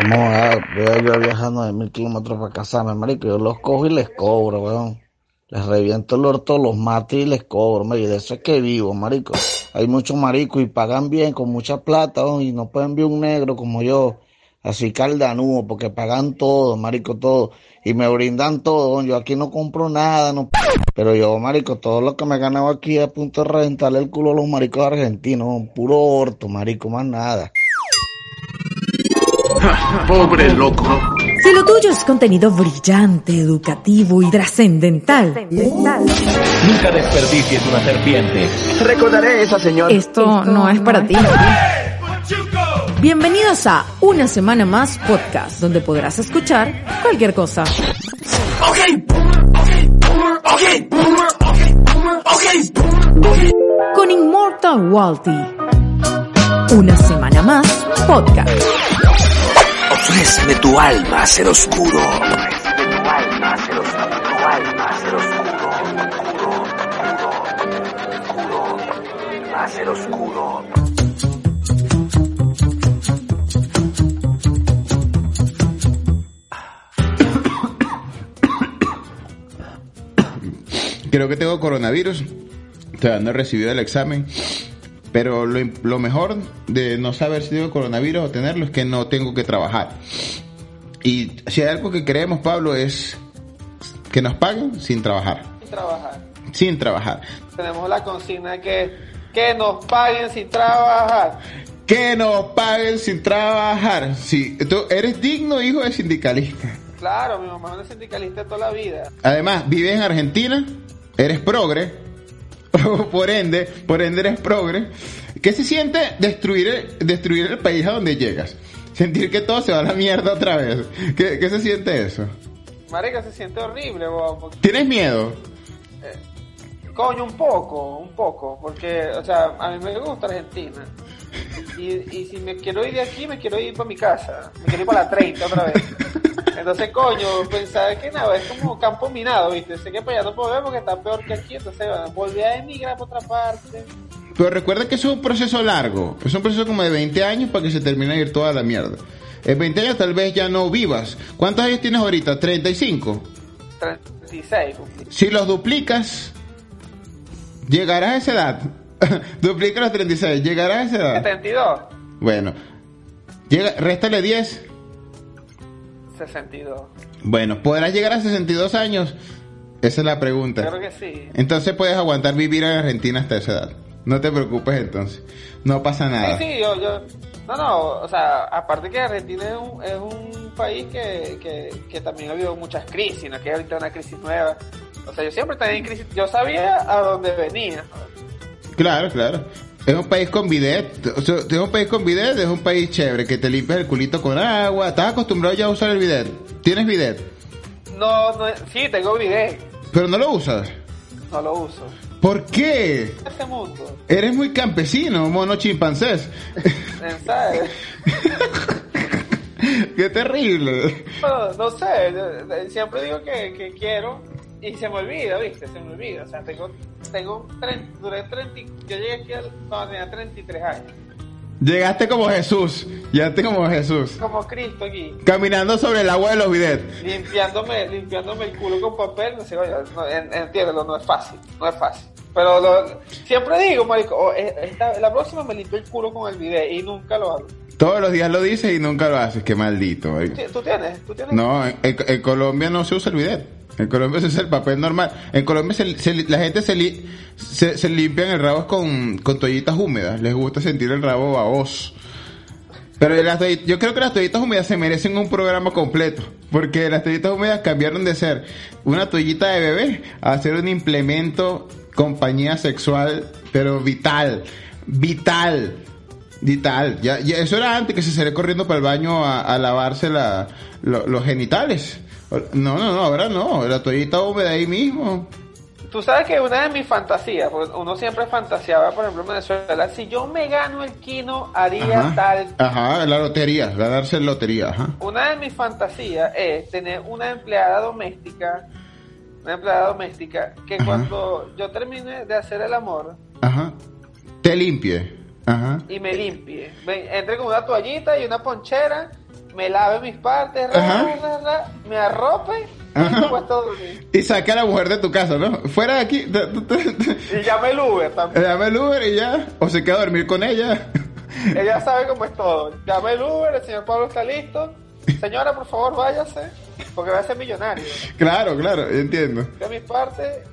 ¿Cómo? Veo yo viajando de mil kilómetros para casarme, marico. Yo los cojo y les cobro, weón. Les reviento el orto, los mato y les cobro, marico. De eso es que vivo, marico. Hay muchos maricos y pagan bien, con mucha plata, weón, y no pueden ver un negro como yo. Así caldanudo, porque pagan todo, marico, todo. Y me brindan todo, weón. Yo aquí no compro nada, no. Pero yo, marico, todo lo que me he ganado aquí es a punto de reventarle el culo a los maricos argentinos. Puro orto, marico, más nada. Pobre loco. Si lo tuyo es contenido brillante, educativo y trascendental, Nunca desperdicies una serpiente. Recordaré a esa señora. esto no es para ti. Bienvenidos a Una Semana Más Podcast, donde podrás escuchar cualquier cosa. Con Immortal Walty. Una Semana Más Podcast. Ofréceme tu alma, ser oscuro. Ser oscuro. Creo que tengo coronavirus. Todavía no he recibido el examen. Pero lo, lo mejor de no saber si tengo coronavirus o tenerlo es que no tengo que trabajar. Y si hay algo que creemos, Pablo, es que nos paguen sin trabajar. trabajar. Sin trabajar. Tenemos la consigna que que nos paguen sin trabajar. Que nos paguen sin trabajar. Sí, tú eres digno hijo de sindicalista. Claro, mi mamá es una sindicalista toda la vida. Además, vives en Argentina, eres progre, por ende, por ende eres progre. ¿Qué se siente destruir el, destruir el país a donde llegas? Sentir que todo se va a la mierda otra vez. ¿Qué, qué se siente eso? Marica, se siente horrible, bo, porque- ¿Tienes miedo? coño, un poco, un poco, porque, o sea, a mí me gusta Argentina. Y, y si me quiero ir de aquí, me quiero ir para mi casa. Me quiero ir para la 30 otra vez. Entonces, coño, pensaba que nada, es como campo minado, ¿viste? Sé que para allá no puedo ver porque está peor que aquí, entonces volví a emigrar por otra parte. Pero recuerda que es un proceso largo. Es un proceso como de 20 años para que se termine de ir toda la mierda. En 20 años tal vez ya no vivas. ¿Cuántos años tienes ahorita? 35. 36, cumplí. Si los duplicas, llegarás a esa edad. Duplica los 36, llegarás a esa edad. 72, Bueno, llega, réstale 10. 62. Bueno, ¿podrás llegar a 62 años? Esa es la pregunta. Creo que sí. Entonces puedes aguantar vivir en Argentina hasta esa edad. No te preocupes entonces. No pasa nada. Sí, sí, yo, yo, no, no, o sea, aparte que Argentina es un, es un país que, que, que también ha habido muchas crisis, no que ahorita una crisis nueva. O sea, yo siempre estaba en crisis, yo sabía a dónde venía. Claro, claro. Es un país con bidet. O sea, es un país con bidet, es un país chévere, que te limpias el culito con agua. ¿Estás acostumbrado ya a usar el bidet? ¿Tienes bidet? No, no, sí, tengo video, Pero no lo usas. no lo uso. ¿Por qué? Este mundo, Eres muy campesino, mono chimpancés. ¿sabes? Qué terrible. No, no sé, yo siempre digo que, que quiero y se me olvida, ¿viste? Se me olvida. O sea, tengo, tengo, tre- duré 30, yo llegué aquí al- cuando tenía 33 años. Llegaste como Jesús. Llegaste como Jesús. Como Cristo aquí. Caminando sobre el agua de los bidets. limpiándome, limpiándome el culo con papel, no sé, oye, no, en- entiéndelo, no es fácil, no es fácil. Pero lo- siempre digo, marico, oh, eh, esta- la próxima me limpio el culo con el bidet y nunca lo hago. Todos los días lo dices y nunca lo haces. Qué maldito. marico. ¿Tú tienes? ¿Tú tienes? No, en Colombia no se usa el bidet. En Colombia se usa el papel normal. En Colombia se- la gente se, li- se, se limpian el rabo con, con toallitas húmedas. Les gusta sentir el rabo baboso. Pero las yo creo que las toallitas húmedas se merecen un programa completo. Porque las toallitas húmedas cambiaron de ser una toallita de bebé a ser un implemento compañía sexual, pero vital. Vital. Y tal, ya, ya eso era antes que se saliera corriendo para el baño a, lavarse la, lo- los genitales. No, no, no, ahora no, la toallita húmeda ahí mismo. Tú sabes que una de mis fantasías, porque uno siempre fantaseaba, por ejemplo, en Venezuela, si yo me gano el Kino, haría Ajá, tal. ajá, la lotería, ganarse lotería, ajá. Una de mis fantasías es tener una empleada doméstica, una empleada doméstica, que Ajá. cuando yo termine de hacer el amor Ajá. Te limpie. Ajá. y me limpie, entre con una toallita y una ponchera, me lave mis partes, ra, ra, ra, me arrope y. Y saque a la mujer de tu casa, ¿no? Fuera de aquí. Y llame el Uber también. Llame el Uber y ya. O se queda a dormir con ella. Ella sabe cómo es todo. Llame el Uber, el señor Pablo está listo. Señora, por favor, váyase, porque va a ser millonario. claro, claro, entiendo. De mis partes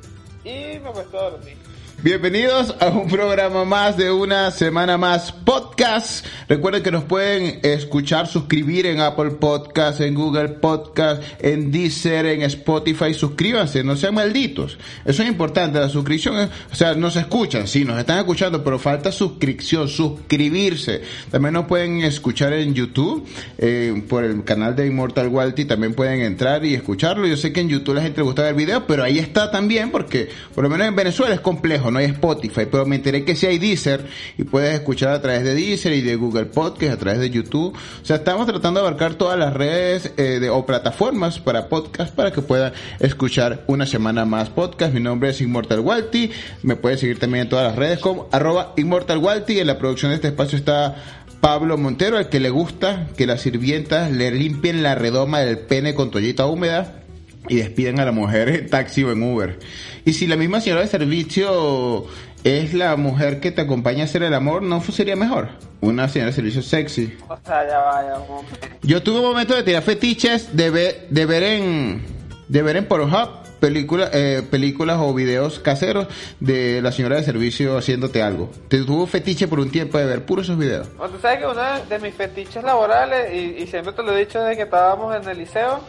y me acuesto a dormir. Bienvenidos a un programa más de una semana más podcast. Recuerden que nos pueden escuchar, suscribir en Apple Podcast, en Google Podcast, en Deezer, en Spotify. Suscríbanse, no sean malditos. Eso es importante, la suscripción o sea, nos escuchan, sí, nos están escuchando, pero falta suscripción, suscribirse. También nos pueden escuchar en YouTube, eh, por el canal de Immortal Walty, también pueden entrar y escucharlo. Yo sé que en YouTube la gente le gusta ver videos, pero ahí está también, porque por lo menos en Venezuela es complejo, no hay Spotify, pero me enteré que sí hay Deezer y puedes escuchar a través de Deezer y de Google Podcast, a través de YouTube. O sea, estamos tratando de abarcar todas las redes eh, o plataformas para podcast para que puedan escuchar una semana más podcast. Mi nombre es Immortal Walty, me puedes seguir también en todas las redes como arroba Immortal Walty. En la producción de este espacio está Pablo Montero, al que le gusta que las sirvientas le limpien la redoma del pene con toallita húmeda y despiden a la mujer en taxi o en Uber. Y si la misma señora de servicio es la mujer que te acompaña a hacer el amor, ¿no sería mejor? Una señora de servicio sexy. O sea, ya vaya, un momento. Yo tuve un momento de tirar fetiches de ver, de ver en de ver en Pornhub películas eh, películas o videos caseros de la señora de servicio haciéndote algo. Te tuvo fetiche por un tiempo de ver puros esos videos. Bueno, tú sabes que uno de mis fetiches laborales, y, y siempre te lo he dicho desde que estábamos en el liceo,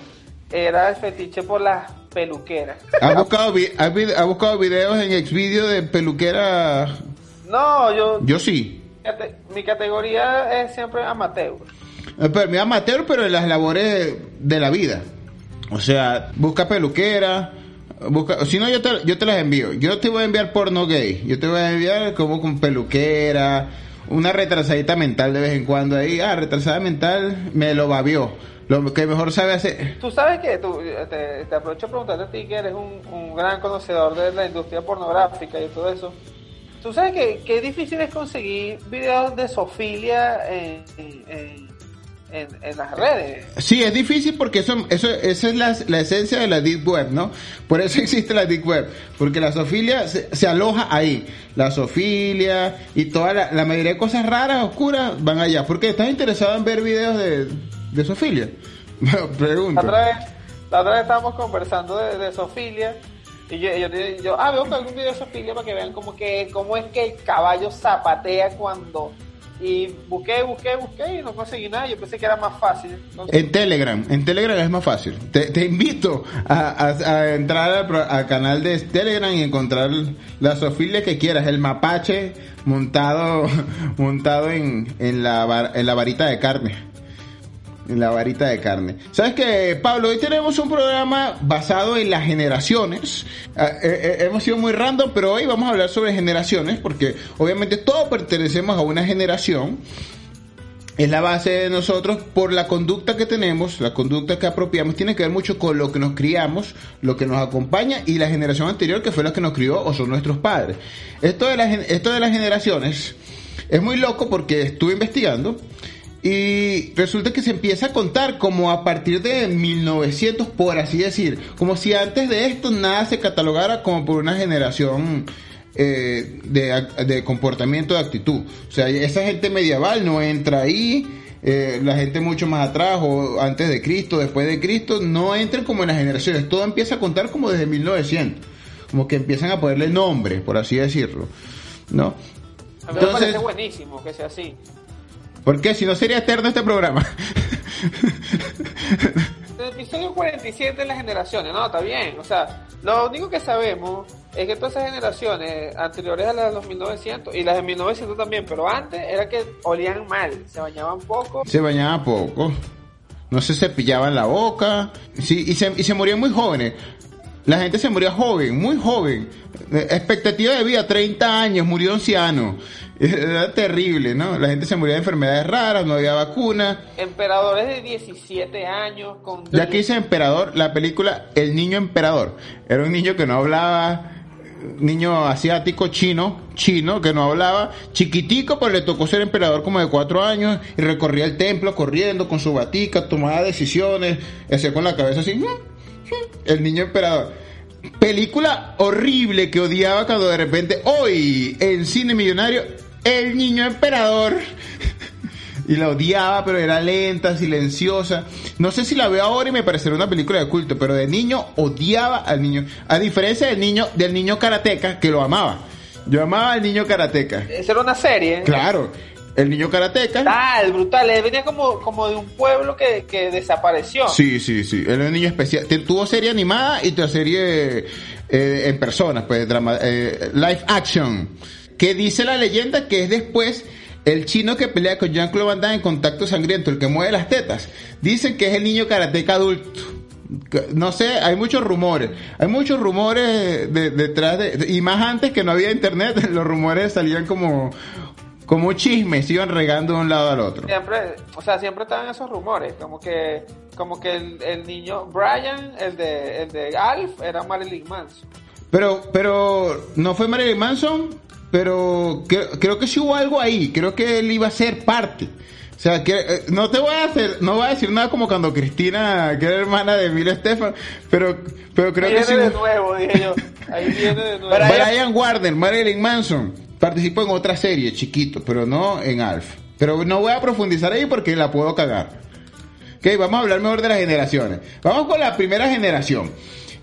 era el fetiche por las peluqueras. ¿Has buscado, vi- has, vi- has buscado videos en Xvideo de peluquera? No, yo, Yo sí. cate- mi categoría es siempre amateur. Eh, Pero mi amateur, pero en las labores de la vida. O sea, busca peluquera, busca, si no yo te, yo te las envío. Yo te voy a enviar porno gay. Yo te voy a enviar como con peluquera, una retrasadita mental de vez en cuando ahí. Ah, retrasada mental, me lo babió. Lo que mejor sabe hacer. Tú sabes que tú, eh, te, te aprovecho a preguntarte a ti que eres un, un gran conocedor de la industria pornográfica y todo eso. Tú sabes que, que difícil es conseguir videos de sofilia en, en, en, en las redes. Sí, es difícil porque eso, eso, esa es la, la esencia de la Deep Web, ¿no? Por eso existe la Deep Web, porque la zoofilia se, se aloja ahí. La zoofilia y toda la, la mayoría de cosas raras, oscuras, van allá. ¿Por qué? ¿Estás interesado en ver videos de, de zoofilia? Pregunto. La otra vez, la otra vez estábamos conversando de, de Sofilia y yo, yo, yo, ah, veo que algún video de Sofilia para que vean cómo, que, cómo es que el caballo zapatea cuando... Y busqué, busqué, busqué y no conseguí nada. Yo pensé que era más fácil. Entonces, En Telegram, en Telegram es más fácil. Te, te invito a, a- a entrar al, canal de Telegram y encontrar la zoofilia que quieras, el mapache montado montado en, en, la, en la varita de carne. En la varita de carne. ¿Sabes qué, Pablo? Hoy tenemos un programa basado en las generaciones. Ah, eh, eh, hemos sido muy random, pero hoy vamos a hablar sobre generaciones, porque obviamente todos pertenecemos a una generación es la base de nosotros por la conducta que tenemos, la conducta que apropiamos, tiene que ver mucho con lo que nos criamos, lo que nos acompaña y la generación anterior que fue la que nos crió o son nuestros padres. Esto de, esto de las generaciones es muy loco porque estuve investigando y resulta que se empieza a contar como a partir de 1900, por así decir, como si antes de esto nada se catalogara como por una generación eh, de, de comportamiento, de actitud. O sea, esa gente medieval no entra ahí, eh, la gente mucho más atrás o antes de Cristo, después de Cristo, no entran como en las generaciones. Todo empieza a contar como desde 1900, como que empiezan a ponerle nombre, por así decirlo. ¿No? a mí me parece buenísimo que sea así. ¿Por qué? Si no sería eterno este programa. El episodio 47 de las generaciones, no, está bien. O sea, Lo único que sabemos es que todas esas generaciones anteriores a las de los 1900 y las de 1900 también, pero antes era que olían mal, se bañaban poco. Se bañaba poco. No se cepillaban la boca. Sí, y se, y se morían muy jóvenes. La gente se moría joven, muy joven. Eh, Expectativa de vida, 30 años, murió anciano. Era terrible, ¿no? La gente se moría de enfermedades raras, no había vacuna. Emperadores de 17 años con... Ya que dice emperador, la película El niño emperador. Era un niño que no hablaba, niño asiático, chino, chino, que no hablaba, chiquitico, pero le tocó ser emperador como de cuatro años y recorría el templo corriendo con su batica, tomaba decisiones, hacía con la cabeza así, el niño emperador. Película horrible que odiaba cuando de repente, hoy, en cine millonario, el niño emperador. Y la odiaba, pero era lenta, silenciosa. No sé si la veo ahora y me parecerá una película de culto, pero de niño odiaba al niño. A diferencia del niño, del niño karateca, que lo amaba. Yo amaba al niño karateca. Esa era una serie. Claro, el niño karateca. Brutal, brutal. Él venía como, como de un pueblo que, que desapareció. Sí, sí, sí. Él era un niño especial. Te- Tuvo serie animada y tuvo serie eh, en personas, pues, drama, eh, live action. Que dice la leyenda que es después el chino que pelea con Jean-Claude Van Damme en contacto sangriento, el que mueve las tetas. Dicen que es el niño karateca adulto. No sé, hay muchos rumores. Hay muchos rumores de- detrás de, Y más antes que no había internet, los rumores salían como, como chismes, se iban regando de un lado al otro. Siempre, o sea, siempre estaban esos rumores, como que, como que el, el niño Brian, el de, el de Alf, era Marilyn Manson. Pero, pero no fue Marilyn Manson, pero creo, creo que sí hubo algo ahí. Creo que él iba a ser parte. O sea, que eh, no te voy a hacer, no voy a decir nada como cuando Cristina, que era hermana de Emilio Estefan, pero, pero creo Ahí que viene sí. de hubo- nuevo, dije yo. Ahí viene de nuevo. Brian Warner, Marilyn Manson, participó en otra serie, chiquito, pero no en Alf. Pero no voy a profundizar ahí porque la puedo cagar. Ok, vamos a hablar mejor de las generaciones. Vamos con la primera generación.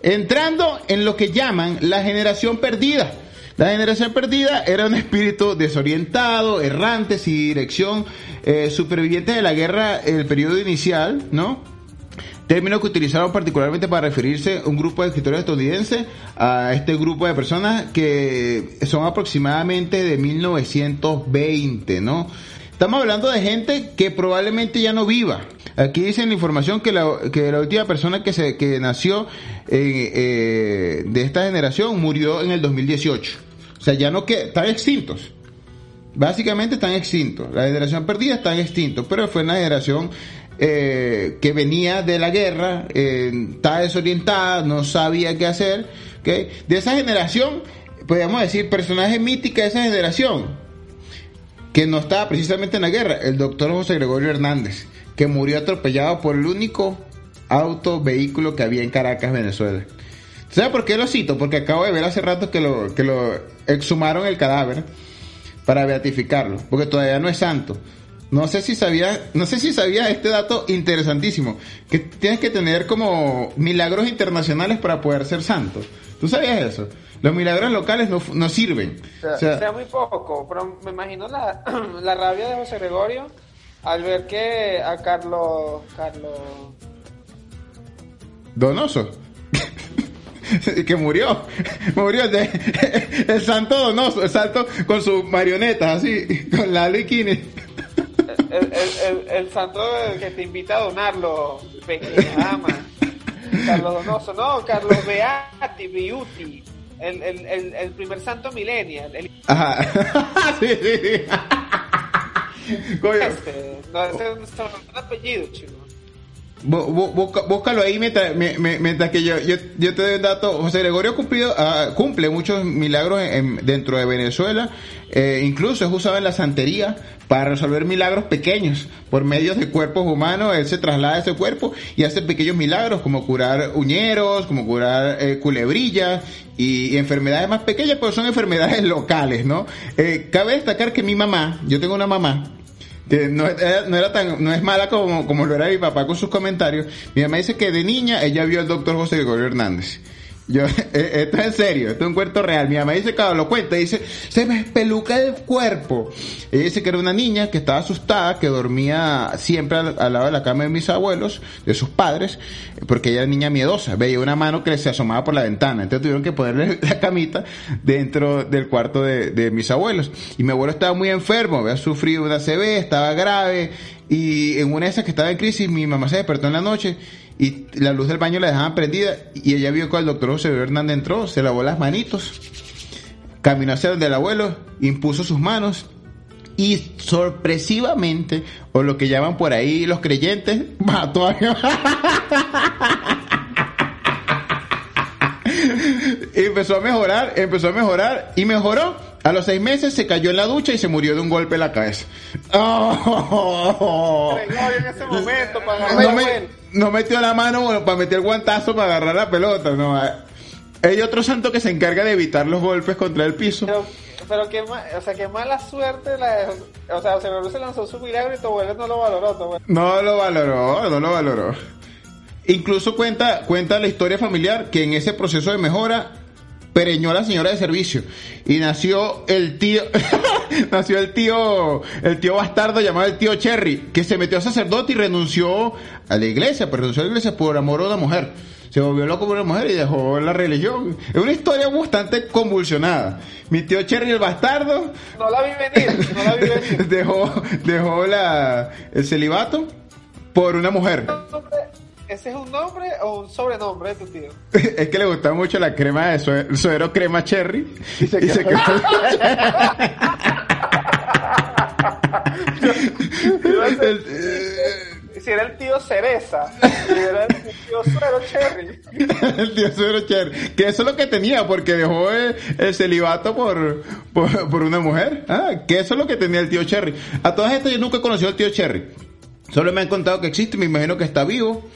Entrando en lo que llaman la generación perdida. La generación perdida era un espíritu desorientado, errante, sin dirección, eh, superviviente de la guerra, el periodo inicial, ¿no? Término que utilizaron particularmente para referirse a un grupo de escritores estadounidenses, a este grupo de personas que son aproximadamente de 1920, ¿no? Estamos hablando de gente que probablemente ya no viva. Aquí dicen la información que la, que la última persona que se que nació eh, eh, de esta generación murió en el 2018. O sea, ya no que están extintos. Básicamente están extintos. La generación perdida están extintos, pero fue una generación eh, que venía de la guerra, eh, estaba desorientada, no sabía qué hacer. ¿ok? De esa generación, podríamos decir, personaje mítica de esa generación, que no estaba precisamente en la guerra, el doctor José Gregorio Hernández, que murió atropellado por el único auto, vehículo que había en Caracas, Venezuela. ¿Sabes por qué lo cito? Porque acabo de ver hace rato que lo, que lo exhumaron el cadáver para beatificarlo, porque todavía no es santo. No sé si sabía, no sé si sabía este dato interesantísimo, que tienes que tener como milagros internacionales para poder ser santo. ¿Tú sabías eso? Los milagros locales no, no sirven. O sea, O sea, sea muy poco, pero me imagino la, la rabia de José Gregorio al ver que a Carlos, Carlos, Donoso. que murió. Murió el, de- el santo Donoso, el santo con sus marionetas así, con la Kine. el, el, el, el santo que te invita a donarlo, pequeña dama. Carlos Donoso, no, Carlos Beati, Beauty, el, el, el, primer santo millennial, el Ajá. sí, sí, sí. Coño, este, no, ese es un apellido, chico. Busca- búscalo ahí mientras, mi- mi- mientras que yo, yo, te doy un dato. José Gregorio cumplido, ah, cumple muchos milagros en- dentro de Venezuela. Eh, incluso es usado en la santería para resolver milagros pequeños por medio de cuerpos humanos. Él se traslada a ese cuerpo y hace pequeños milagros como curar uñeros, como curar eh, culebrillas y, enfermedades más pequeñas, pero son enfermedades locales, ¿no? Eh, cabe destacar que mi mamá, yo tengo una mamá no, no era tan no es mala como, como lo era mi papá con sus comentarios. Mi mamá dice que de niña ella vio al doctor José Gregorio Hernández Yo, eh, esto es en serio, esto es un cuento real. Mi mamá dice, claro, lo cuenta, dice, se me espeluca el cuerpo. Ella dice que era una niña que estaba asustada, que dormía siempre al, lado de la cama de mis abuelos, de sus padres, porque ella era niña miedosa. Veía una mano que se asomaba por la ventana. Entonces tuvieron que ponerle la camita dentro del cuarto de, de mis abuelos. Y mi abuelo estaba muy enfermo, había sufrido una CB, estaba grave. Y en una de esas que estaba en crisis, mi mamá se despertó en la noche y la luz del baño la dejaban prendida y ella vio que el doctor José Hernández entró, se lavó las manitos, caminó hacia donde el abuelo, impuso sus manos y sorpresivamente, o lo que llaman por ahí los creyentes, mató a empezó a mejorar, empezó a mejorar y mejoró. A los seis meses se cayó en la ducha y se murió de un golpe en la cabeza. ¡Oh! Gregorio en ese momento para no, me- metió la mano bueno, para meter el guantazo para agarrar la pelota. No. Hay otro santo que se encarga de evitar los golpes contra el piso. Pero, pero qué, ma- o sea, qué mala suerte la O sea, Gregorio se lanzó su milagro y tu abuelo no lo valoró. Tu abuelo. No lo valoró, no lo valoró. Incluso cuenta, cuenta la historia familiar que en ese proceso de mejora pereñó a la señora de servicio. Y nació el tío nació el tío el tío bastardo llamado el tío Cherry que se metió a sacerdote y renunció a la iglesia pero renunció a la iglesia por amor a una mujer. Se volvió loco por una mujer y dejó la religión. Es una historia bastante convulsionada. Mi tío Cherry el bastardo No la vi venir, no la vi venir. dejó dejó la el celibato por una mujer ¿Ese es un nombre o un sobrenombre de tu tío? es que le gustaba mucho la crema de suero, suero crema cherry. Y se quedó El- Si era el tío Cereza, si era el tío Suero Cherry. el tío suero cherry. Que eso es lo que tenía porque dejó el, el celibato por, por por una mujer. Ah que eso es lo que tenía el tío cherry. A todas estas yo nunca he conocido al tío cherry. Solo me han contado que existe me imagino que está vivo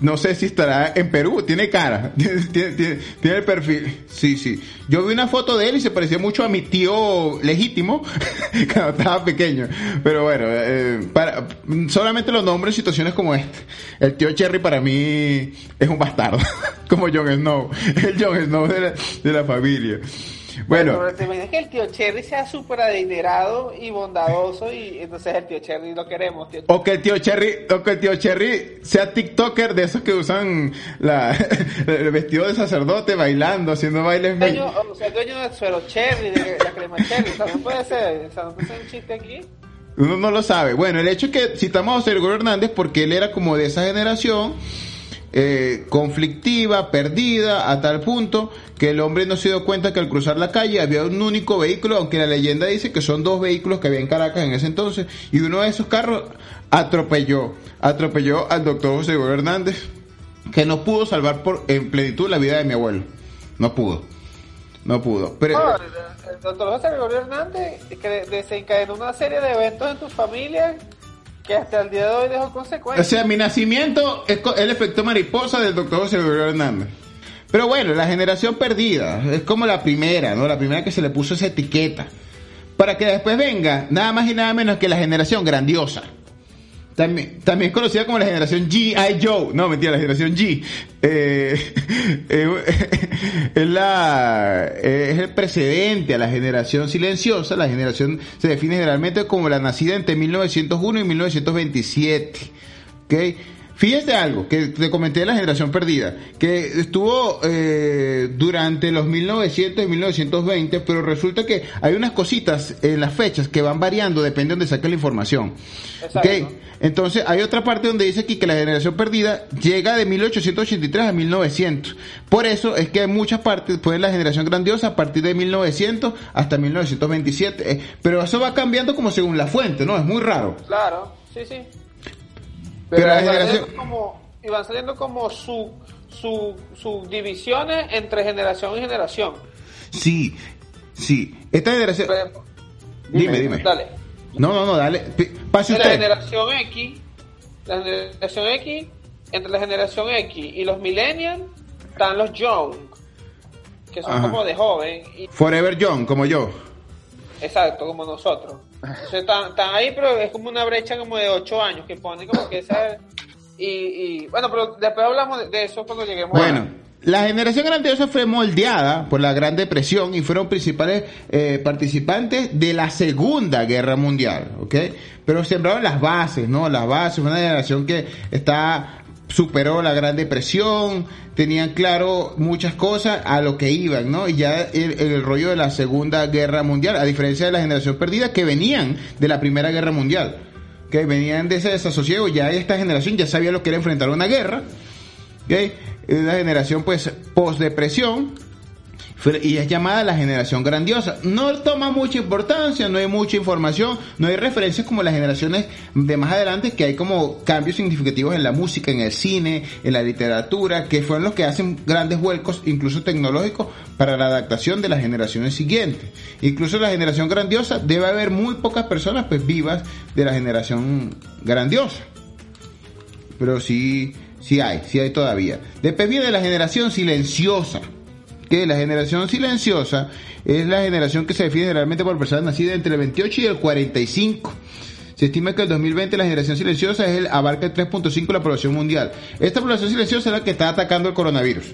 no sé si estará en Perú, tiene cara, tiene, el perfil. Sí, sí. Yo vi una foto de él y se parecía mucho a mi tío legítimo cuando estaba pequeño. Pero bueno, eh, para, solamente lo nombro en situaciones como esta. El tío Cherry para mí es un bastardo, como Jon Snow, el Jon Snow de la, de la familia. Bueno, Pero te imaginas que el tío Cherry sea súper adinerado y bondadoso y entonces el tío Cherry lo queremos, tío o que el tío Cherry, o que el tío Cherry sea TikToker de esos que usan la, el vestido de sacerdote bailando, haciendo bailes. Dueño, o sea, dueño del suero Cherry, de la crema Cherry, también puede ser, no puede ser un chiste aquí. Uno no lo sabe. Bueno, el hecho es que citamos a Gregorio Hernández porque él era como de esa generación eh, conflictiva, perdida, a tal punto que el hombre no se dio cuenta que al cruzar la calle había un único vehículo, aunque la leyenda dice que son dos vehículos que había en Caracas en ese entonces, y uno de esos carros atropelló, atropelló al doctor José Gregorio Hernández, que no pudo salvar por en plenitud la vida de mi abuelo. No pudo. No pudo. Pero, el doctor José Gregorio Hernández que desencadenó una serie de eventos en tu familia que hasta el día de hoy dejó O consecuencias. sea, mi nacimiento es el efecto mariposa del doctor José Hernández. Pero bueno, la generación perdida es como la primera, ¿no? La primera que se le puso esa etiqueta. Para que después venga nada más y nada menos que la generación grandiosa. También, también conocida como la generación G.I. Joe. No, mentira, la generación G. Eh, eh, es, la, eh, es el precedente a la generación silenciosa. La generación se define generalmente como la nacida entre 1901 y 1927. ¿Ok? Fíjate algo que te comenté de la generación perdida, que estuvo eh, durante los 1900 y 1920, pero resulta que hay unas cositas en las fechas que van variando, depende de donde saques la información. Exacto. ¿Ok? Entonces hay otra parte donde dice aquí que la generación perdida llega de 1883 a 1900. Por eso es que hay muchas partes, pues la generación grandiosa a partir de 1900 hasta 1927. Eh, pero eso va cambiando como según la fuente, ¿no? Es muy raro. Claro, sí, sí. Pero la van generación- saliendo como, y van saliendo como su, su, subdivisiones entre generación y generación. Sí, sí. Esta generación... Dime, dime. Dale. No, no, no, dale. Pase De la usted. generación X, la generación X, entre la generación X y los millennials, están los young, que son Ajá. como de joven, y, Forever Young, como yo. Exacto, como nosotros. Están, están ahí, pero es como una brecha como de 8 años, que pone como que esa... Y, y bueno, pero después hablamos de, eso cuando lleguemos Bueno, a... La generación grandiosa fue moldeada por la Gran Depresión y fueron principales eh, participantes de la Segunda Guerra Mundial, ¿ok? Pero sembraron las bases, ¿no? Las bases, una generación que está superó la Gran Depresión, tenían claro muchas cosas a lo que iban, ¿no? Y ya el, rollo de la Segunda Guerra Mundial, a diferencia de la generación perdida que venían de la Primera Guerra Mundial, que venían de ese desasosiego, ya esta generación ya sabía lo que era enfrentar una guerra, ¿ok? La generación pues post-depresión, y es llamada la generación grandiosa. No toma mucha importancia, no hay mucha información, no hay referencias como las generaciones de más adelante que hay como cambios significativos en la música, en el cine, en la literatura, que fueron los que hacen grandes vuelcos, incluso tecnológicos, para la adaptación de las generaciones siguientes. Incluso la generación grandiosa debe haber muy pocas personas pues vivas de la generación grandiosa pero sí, sí hay, sí hay todavía. Después viene la generación silenciosa, que la generación silenciosa es la generación que se define generalmente por personas nacidas entre el 28 y el 45. Se estima que el 2020 la generación silenciosa es el, abarca el 3.5 de la población mundial. Esta población silenciosa es la que está atacando el coronavirus.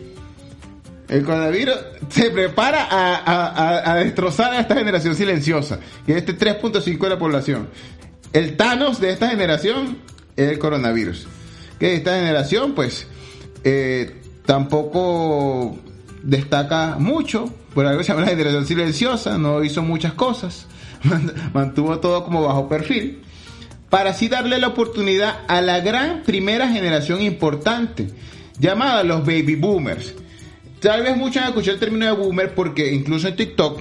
El coronavirus se prepara a, destrozar a esta generación silenciosa, que es este 3.5 de la población. El Thanos de esta generación es el coronavirus. Que esta generación, pues, eh, tampoco destaca mucho, por algo se llama la generación silenciosa, no hizo muchas cosas, mantuvo todo como bajo perfil, para así darle la oportunidad a la gran primera generación importante, llamada los baby boomers. Tal vez muchos han escuchado el término de boomer porque incluso en TikTok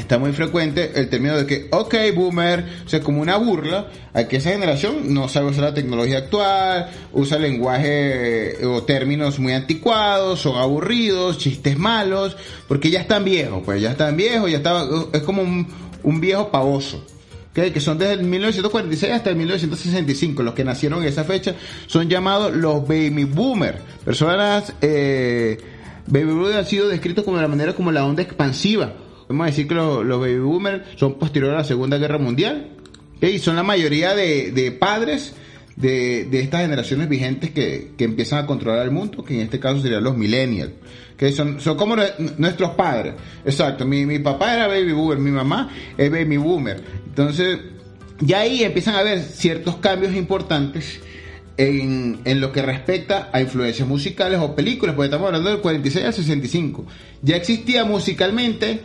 está muy frecuente el término de que, ok, boomer, o sea, como una burla, a que esa generación no sabe usar la tecnología actual, usa lenguaje eh, o términos muy anticuados, son aburridos, chistes malos, porque ya están viejos, pues ya están viejos, ya está, es como un, viejo pavoso. ¿ok? que son desde el 1946 hasta el 1965, los que nacieron en esa fecha son llamados los baby boomers, personas eh, baby boomers han sido descritos como de la manera como la onda expansiva. Vamos a decir que los, baby boomers son posteriores a la Segunda Guerra Mundial y son la mayoría de, padres de, estas generaciones vigentes que, empiezan a controlar el mundo, que en este caso serían los millennials, que son, son como nue- nuestros padres. Exacto, mi, mi papá era baby boomer, mi mamá es baby boomer. Entonces, ya ahí empiezan a haber ciertos cambios importantes en, en lo que respecta a influencias musicales o películas, porque estamos hablando del 46 al 65. Ya existía musicalmente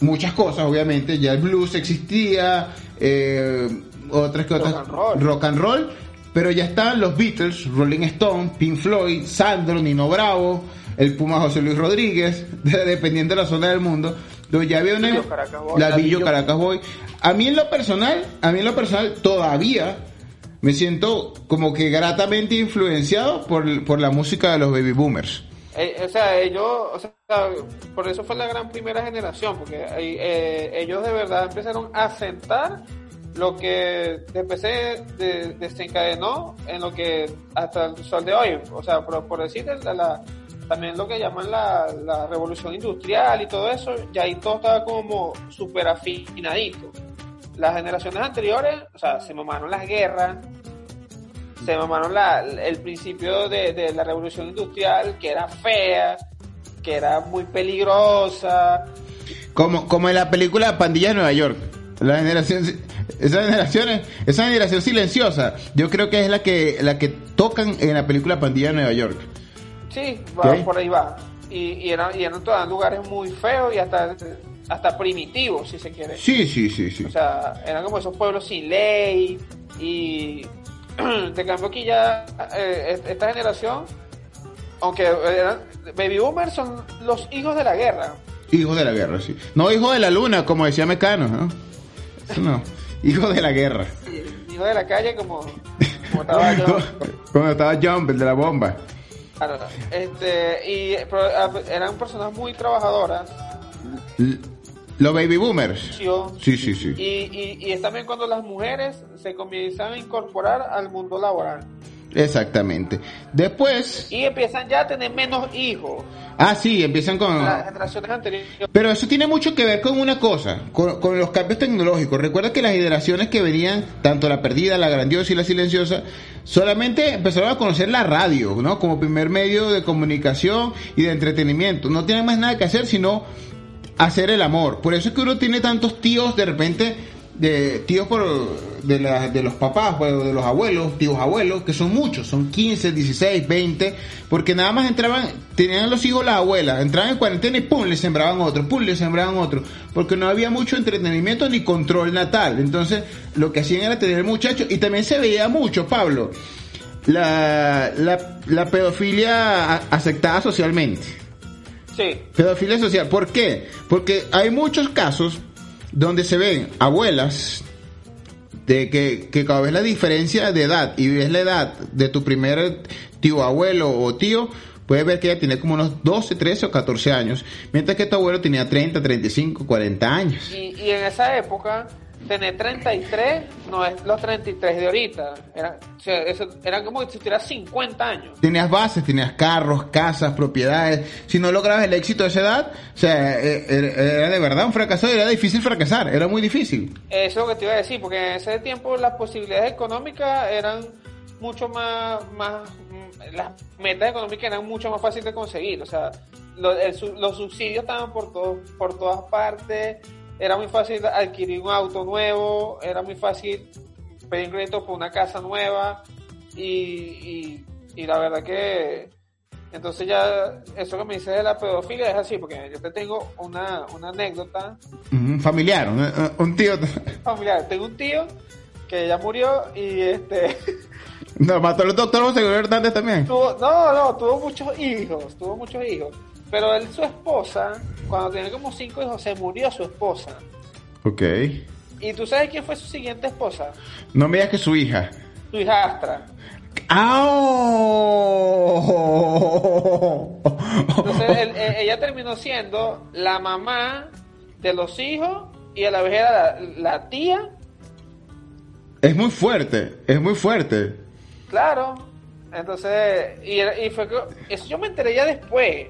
muchas cosas, obviamente, ya el blues existía, eh, otras que otras, Rock and roll. rock and roll, pero ya estaban los Beatles, Rolling Stone, Pink Floyd, Sandro, Nino Bravo, el Puma José Luis Rodríguez, dependiendo de la zona del mundo, donde ya había una Billo Caracas Boy. la Billo- Caracas Boy. A mí en lo personal, a mí en lo personal todavía me siento como que gratamente influenciado por, por la música de los baby boomers. Eh, o sea, ellos, o sea, por eso fue la gran primera generación, porque eh, ellos de verdad empezaron a sentar lo que después de- desencadenó en lo que hasta el sol de hoy, o sea, por, por decir la, también lo que llaman la, revolución industrial y todo eso, ya ahí todo estaba como súper afinadito. Las generaciones anteriores, o sea, se mamaron las guerras, se mamaron la, el principio de, de la revolución industrial, que era fea, que era muy peligrosa. Como, como en la película Pandilla de Nueva York. La generación, esa generación, esa generación silenciosa, yo creo que es la que, la que tocan en la película Pandilla de Nueva York. Sí, va, por ahí va. Y, y, eran, y eran todos lugares muy feos y hasta, hasta primitivos, si se quiere. Sí, sí, sí, sí. O sea, eran como esos pueblos sin ley y de cambio aquí ya eh, est- esta generación, aunque eran baby boomers son los hijos de la guerra. Hijos de la guerra, sí. No hijos de la luna, como decía Mecano, ¿no? Hijos de la guerra. Hijos de la calle como, como estaba yo. Cuando estaba Jump, el de la bomba. Claro, este, y pero, ah, eran personas muy trabajadoras. L- Los baby boomers. Sí, Sí, sí. Y, y, y es también cuando las mujeres se comienzan a incorporar al mundo laboral. Exactamente. Después, Y empiezan ya a tener menos hijos. ah, sí, empiezan con... Las generaciones anteriores. Pero eso tiene mucho que ver con una cosa, con, con los cambios tecnológicos. Recuerda que las generaciones que venían, tanto la perdida, la grandiosa y la silenciosa, solamente empezaron a conocer la radio, ¿no? Como primer medio de comunicación y de entretenimiento. No tienen más nada que hacer sino hacer el amor. Por eso es que uno tiene tantos tíos de repente, de tíos por, de, de los papás, pues, de los abuelos, tíos abuelos, que son muchos, son 15, 16, 20, porque nada más entraban, tenían los hijos las abuelas, entraban en cuarentena y pum, le sembraban otro, pum, le sembraban otro, porque no había mucho entretenimiento ni control natal. Entonces, lo que hacían era tener muchachos, y también se veía mucho, Pablo, la, la, la pedofilia aceptada socialmente. Sí. Pedofilia social. ¿Por qué? Porque hay muchos casos donde se ven abuelas de que, que cada vez la diferencia de edad y ves la edad de tu primer tío, abuelo o tío, puedes ver que ella tiene como unos 12, 13 o 14 años, mientras que tu abuelo tenía 30, 35, 40 años. Y, y en esa época, tener 33 no es los 33 de ahorita. Era, o sea, eso- eran como si tuvieras 50 años. Tenías bases, tenías carros, casas, propiedades. Si no lograbas el éxito de esa edad, o sea, eh, era era de verdad un fracaso, era difícil fracasar, era muy difícil. Eso es lo que te iba a decir, porque en ese tiempo las posibilidades económicas eran mucho más, más mm, las metas económicas eran mucho más fáciles de conseguir, o sea, lo- el su- los subsidios estaban por todo, por todas partes, era muy fácil adquirir un auto nuevo, era muy fácil pedir crédito por una casa nueva y, y, y la verdad que entonces ya eso que me dices de la pedofilia es así, porque yo te tengo una, una anécdota Un familiar, un, un tío. familiar. Tengo un tío que ya murió y este No, mató al doctor José Hernández también. tuvo, no, no, tuvo muchos hijos, tuvo muchos hijos. Pero él, su esposa, cuando tenía como cinco hijos, se murió su esposa. Ok. ¿Y tú sabes quién fue su siguiente esposa? No me digas que su hija. Su hijastra. ¡Au! Entonces él- ella terminó siendo la mamá de los hijos y a la vez era la, la tía, Es muy fuerte, es muy fuerte. claro. Entonces, y, y fue que, eso yo me enteré ya después.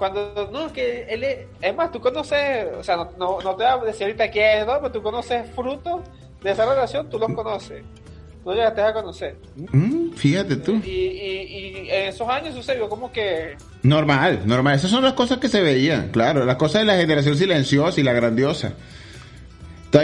Cuando, no, que él es, es más, tú conoces, o sea, no, no, no te voy a decir ahorita quién es, ¿no? pero tú conoces frutos de esa relación, tú los conoces. Tú llegaste a conocer. Mm, fíjate tú. Y, y, y en esos años sucedió como que, Normal, normal. Esas son las cosas que se veían, claro. Las cosas de la generación silenciosa y la grandiosa.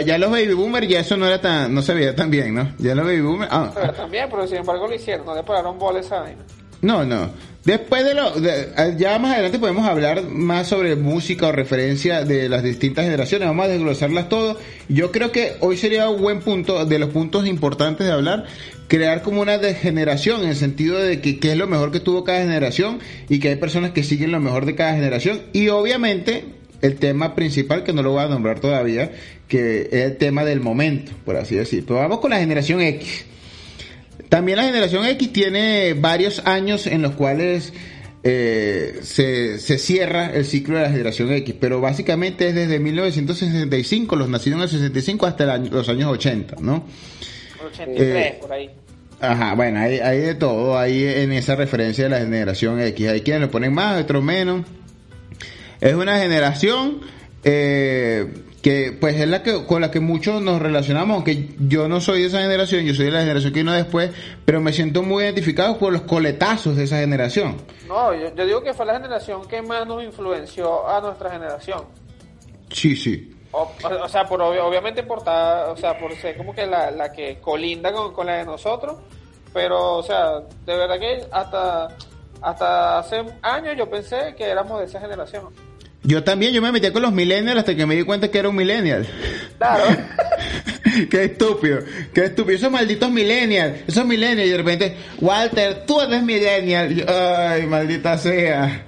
Ya los baby boomers ya eso no era tan, no se veía tan bien, ¿no? Ya los baby boomers, ah, pero también, pero sin embargo lo hicieron, no le pararon bola esa vaina. No, no. Después de lo, de- ya más adelante podemos hablar más sobre música o referencia de las distintas generaciones. Vamos a desglosarlas todo. Yo creo que hoy sería un buen punto, de los puntos importantes de hablar, crear como una degeneración en el sentido de que qué es lo mejor que tuvo cada generación y que hay personas que siguen lo mejor de cada generación. Y obviamente el tema principal, que no lo voy a nombrar todavía, que es el tema del momento, por así decir. Pero vamos con la generación X. También la generación X tiene varios años en los cuales eh, se, se cierra el ciclo de la generación X, pero básicamente es desde 1965, los nacidos en el 65 hasta el año- los años 80, ¿no? 83, Eh, por ahí. Ajá, bueno, hay, hay de todo ahí en esa referencia de la generación X. Hay quienes lo ponen más, otros menos. Es una generación eh, que pues es la que con la que muchos nos relacionamos, aunque yo no soy de esa generación, yo soy de la generación que vino después, pero me siento muy identificado por los coletazos de esa generación. No, yo, yo digo que fue la generación que más nos influenció a nuestra generación. Sí, sí. O, o- o sea, por obvi- obviamente por, ta- o sea, por ser como que la, la que colinda con, con la de nosotros, pero, o sea, de verdad que hasta, hasta hace años yo pensé que éramos de esa generación. Yo también, yo me metí con los millennials hasta que me di cuenta que era un millennial. Claro. qué estúpido, qué estúpido. Esos malditos millennials, esos millennials y de repente, Walter, tú eres millennial. Yo, Ay, maldita sea.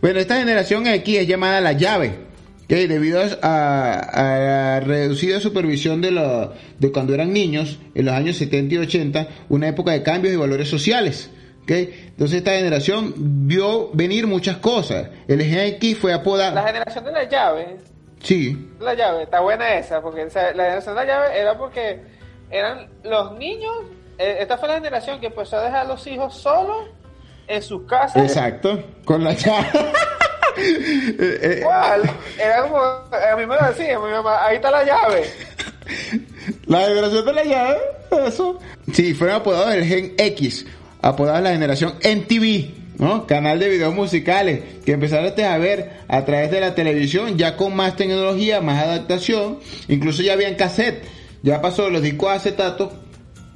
Bueno, esta generación aquí es llamada la llave. ¿ok? Debido a, a la reducida supervisión de, lo- de cuando eran niños, en los años 70 y 80, una época de cambios y valores sociales. ¿Ok? Entonces esta generación vio venir muchas cosas. El Gen X fue La apodado... generación de la llave, Sí, la llave, está buena esa, porque o sea, la generación de la llave era porque eran los niños eh, esta fue la generación que empezó a dejar a los hijos solos en sus casas. Exacto, con la llave. Eh, eh, Igual, era como, a mí me lo decía mi mamá, ahí está la llave. La generación de la llave, eso. Sí, fueron apodados el Gen X, apodados la generación NTV, ¿no? Canal de videos musicales, que empezaron a ver a través de la televisión, ya con más tecnología, más adaptación, incluso ya habían cassette, ya pasó de los discos acetatos,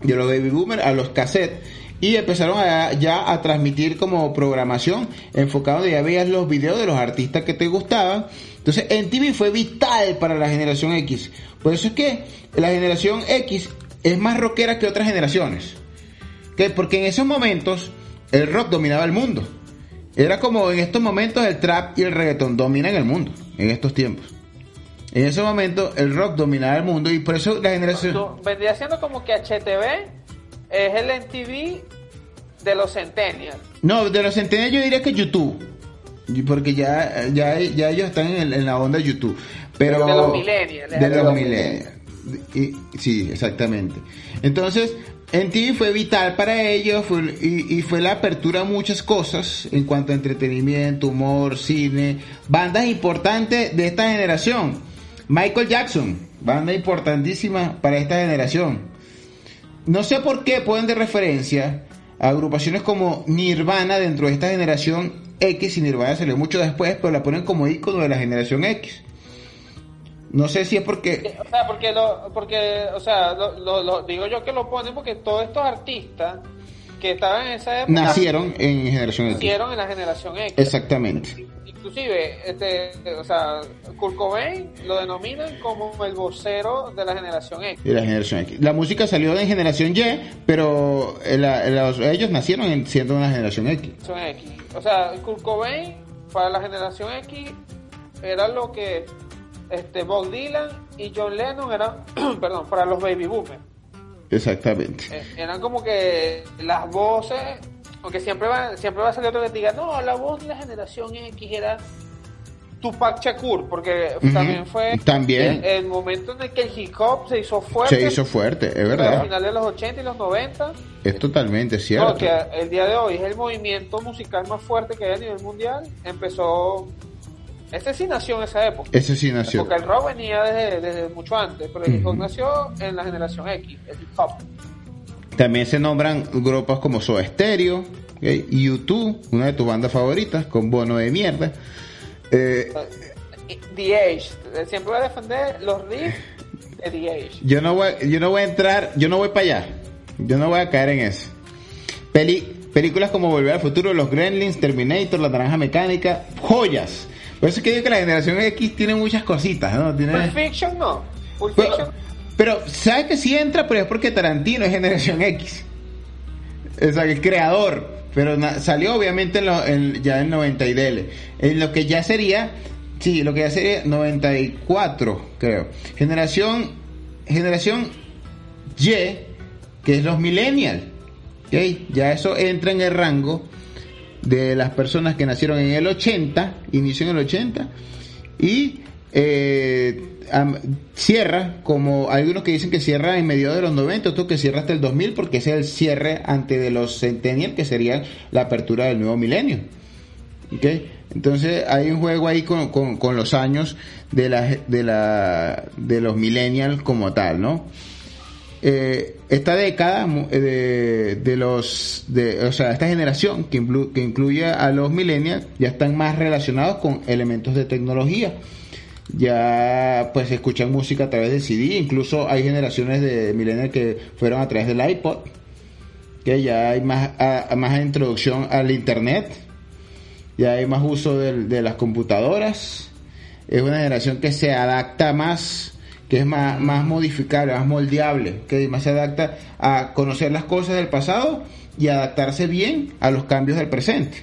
de los baby boomers a los cassettes, y empezaron a, ya a transmitir como programación enfocado donde ya veías los videos de los artistas que te gustaban. Entonces, NTV fue vital para la generación X. Por eso es que la generación X es más rockera que otras generaciones. ¿Qué? Porque en esos momentos el rock dominaba el mundo. Era como en estos momentos el trap y el reggaetón dominan el mundo, en estos tiempos. En ese momento el rock dominaba el mundo y por eso la generación... Vendría siendo como que HTV es el MTV de los Centennials. No, de los centenarios yo diría que YouTube. Porque ya, ya, ya ellos están en, en la onda de YouTube. Pero, De los millennials, De de los los millennials. Y- sí, exactamente. Entonces, MTV fue vital para ellos y, fue la apertura a muchas cosas en cuanto a entretenimiento, humor, cine, bandas importantes de esta generación. Michael Jackson, banda importantísima para esta generación. No sé por qué ponen de referencia a agrupaciones como Nirvana dentro de esta generación X y Nirvana salió mucho después, pero la ponen como ícono de la generación X. No sé si es porque O sea, porque, lo, porque o sea, lo, lo- lo- digo yo que lo ponen porque todos estos artistas que estaban en esa época nacieron en generación X. nacieron en la generación X. Exactamente. Inclusive, este, o sea, Kurt Cobain lo denominan como el vocero de la generación X. De la generación X. La música salió de generación Y, pero eh, la- los- ellos nacieron en- siendo una generación X. X. O sea, Kurt Cobain para la generación X era lo que este Bob Dylan y John Lennon eran, perdón, para los baby boomers. Exactamente. Eh, eran como que las voces, aunque siempre va, siempre va a salir otro que te diga, no, la voz de la generación X era Tupac Shakur, porque Ujú, también fue también. El, el momento en el que el hip hop se hizo fuerte. Se hizo fuerte, es verdad. final de los 80 y los 90. Es totalmente cierto. No, que el día de hoy es el movimiento musical más fuerte que hay a nivel mundial. Empezó. Este sí nació en esa época. Ese sí nació. Porque el rock venía desde, desde mucho antes, pero el hip hop nació en la generación X, el hip hop. También se nombran grupos como Soda Stereo, ¿ok? YouTube, una de tus bandas favoritas, con bono de mierda. Eh, The Age, eh, siempre voy a defender los riffs de The Age. yo no voy, yo no voy a entrar, yo no voy para allá. Yo no voy a caer en eso. Peli, películas como Volver al Futuro, Los Gremlins, Terminator, La Naranja Mecánica, joyas. Por eso es que digo que la generación X tiene muchas cositas, ¿no? Tiene... Pulp Fiction no. Pulp Pero, Fiction. pero, ¿sabes que sí entra? Pero es porque Tarantino es generación X. O sea, el creador. Pero salió obviamente en lo- en- ya en 90 y dele. En lo que ya sería, sí, lo que ya sería 94, creo. Generación, generación Y, que es los millennials. ¿ok? Ya eso entra en el rango de las personas que nacieron en el 80, inició en el 80, y eh, cierra, como hay unos que dicen que cierra en medio de los 90, otros que cierra hasta el 2000, porque es el cierre antes de los centennial, que sería la apertura del nuevo milenio. ¿ok? Entonces hay un juego ahí con, con- con los años de, la, de, la, de los millennials como tal, ¿no? Eh, esta década eh, de, de los de, o sea esta generación que, que incluye a los millennials ya están más relacionados con elementos de tecnología. Ya pues escuchan música a través de CD incluso hay generaciones de millennials que fueron a través del iPod que ya hay más más introducción al internet ya hay más uso de las computadoras. Es una generación que se adapta más que es más, más modificable, más moldeable, que más se adapta a conocer las cosas del pasado y adaptarse bien a los cambios del presente.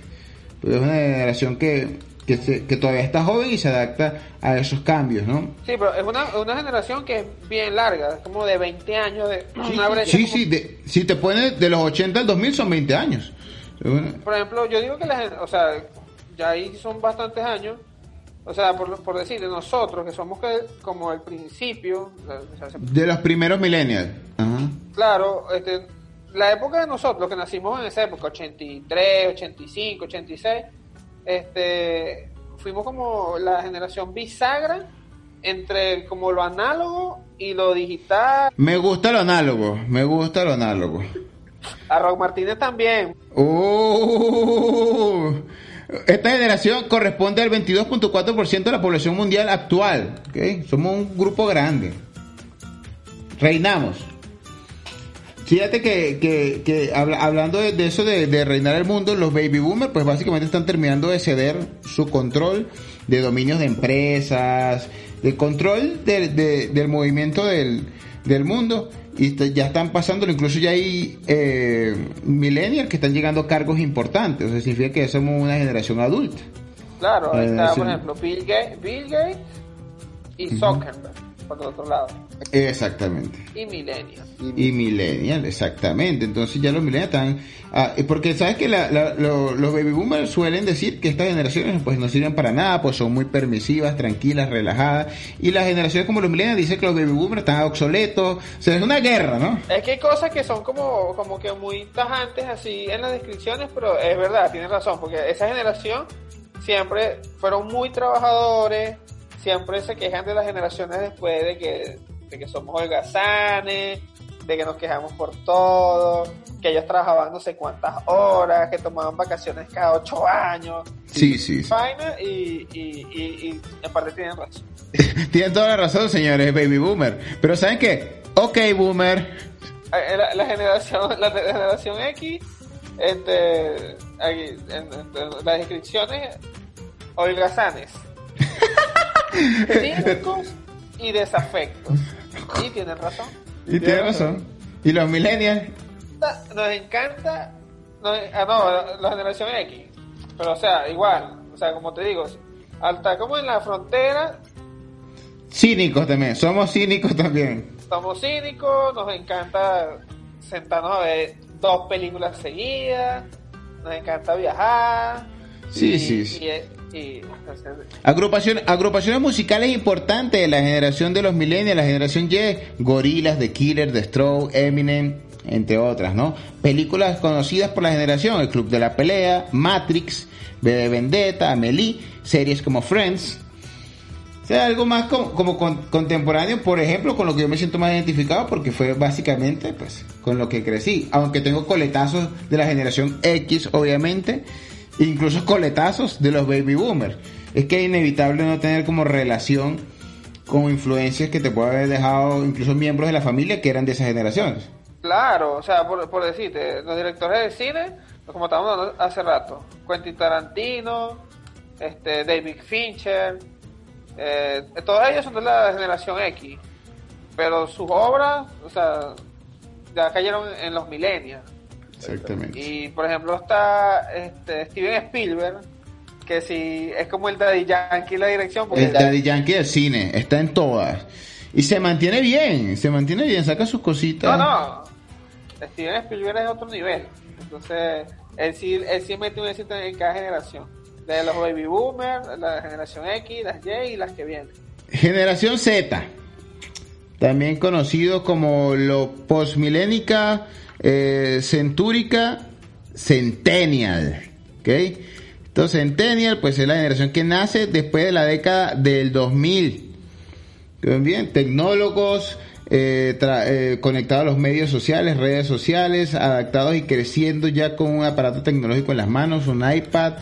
Pues es una generación que, que, se- que todavía está joven y se adapta a esos cambios, ¿no? Sí, pero es una, una generación que es bien larga, es como de 20 años de una brecha. Sí, como- sí, de- si te pones de los 80 al 2000 son 20 años. Por ejemplo, yo digo que la o sea, ya ahí son bastantes años. O sea, por, por decir, de nosotros, que somos que, como el principio, o sea, se- De los primeros millennials. Ajá. claro, este, la época de nosotros, los que nacimos en esa época, 83, 85, 86, este, fuimos como la generación bisagra entre como lo análogo y lo digital. Me gusta lo análogo, me gusta lo análogo. A Rock Martínez también. Uh, esta generación corresponde al 22.4% de la población mundial actual. ¿ok? Somos un grupo grande. Reinamos. Fíjate que, que, que habla- hablando de, eso de, de reinar el mundo, los baby boomers pues básicamente están terminando de ceder su control de dominios de empresas, de control de- del movimiento del, del mundo y ya están pasándolo, incluso ya hay eh, millennials que están llegando a cargos importantes, o sea, significa que somos una generación adulta. Claro, ahí está, por ejemplo, Bill Gates, Bill Gates y Zuckerberg, por el otro lado. Exactamente. Y Millennials. Y millennial, exactamente. Entonces ya los millennials están... ah, y porque sabes que la- la- lo- los baby boomers suelen decir que estas generaciones pues no sirven para nada, pues son muy permisivas, tranquilas, relajadas. Y las generaciones como los millennials dicen que los baby boomers están obsoletos. O sea, es una guerra, ¿no? Es que hay cosas que son como, como que muy tajantes así en las descripciones, pero es verdad, tienes razón, porque esa generación siempre fueron muy trabajadores, siempre se quejan de las generaciones después de que, de que somos holgazanes, de que nos quejamos por todo, que ellos trabajaban no sé cuántas horas, que tomaban vacaciones cada ocho años, Sí, sí. y, y, y, y en parte tienen razón. Tienen toda la razón, señores, baby boomer. Pero ¿saben qué? Ok, boomer. Eh, la, la generación la generación X este aquí, en, en las descripciones holgazanes cínicos y desafectos y tienen razón Y tiene razón. Y los millennials. nos encanta nos- ah no la generación X pero o sea igual o sea como te digo alta como en la frontera Cínicos también. Somos cínicos también. somos cínicos, nos encanta sentarnos a ver dos películas seguidas, nos encanta viajar. Sí, y- sí, sí. Y, Agrupación, agrupaciones musicales importantes de la generación de los millennials, la generación Y, Gorilas, The Killer, The Stroke, Eminem, entre otras, ¿no? Películas conocidas por la generación, El Club de la Pelea, Matrix, Bebe Vendetta, Amelie, series como Friends. O sea, algo más como, como con- contemporáneo, por ejemplo, con lo que yo me siento más identificado porque fue básicamente pues con lo que crecí. Aunque tengo coletazos de la generación X, obviamente, incluso coletazos de los baby boomers. Es que es inevitable no tener como relación con influencias que te puede haber dejado incluso miembros de la familia que eran de esas generaciones. Claro, o sea, por, por decirte, los directores de cine, como estábamos hablando hace rato, Quentin Tarantino, este, David Fincher, eh, todos ellos son de la generación X, pero sus obras, o sea, ya cayeron en los milenios. Exactamente. Y por ejemplo está este, Steven Spielberg, que si es como el Daddy Yankee la dirección, porque El Daddy Yankee del cine, está en todas. Y se mantiene bien, se mantiene bien, saca sus cositas. no, no, Steven Spielberg es otro nivel. Entonces, él sí, él sí mete un éxito en cada generación. De los baby boomers, la generación X, las Y y las que vienen. Generación Z, también conocido como lo postmilénica, eh, centúrica, centennial. ¿ok? Entonces, centennial, pues es la generación que nace después de la década del 2000. ¿Ven Bien, tecnólogos eh, eh, conectados a los medios sociales, redes sociales, adaptados y creciendo ya con un aparato tecnológico en las manos, un iPad,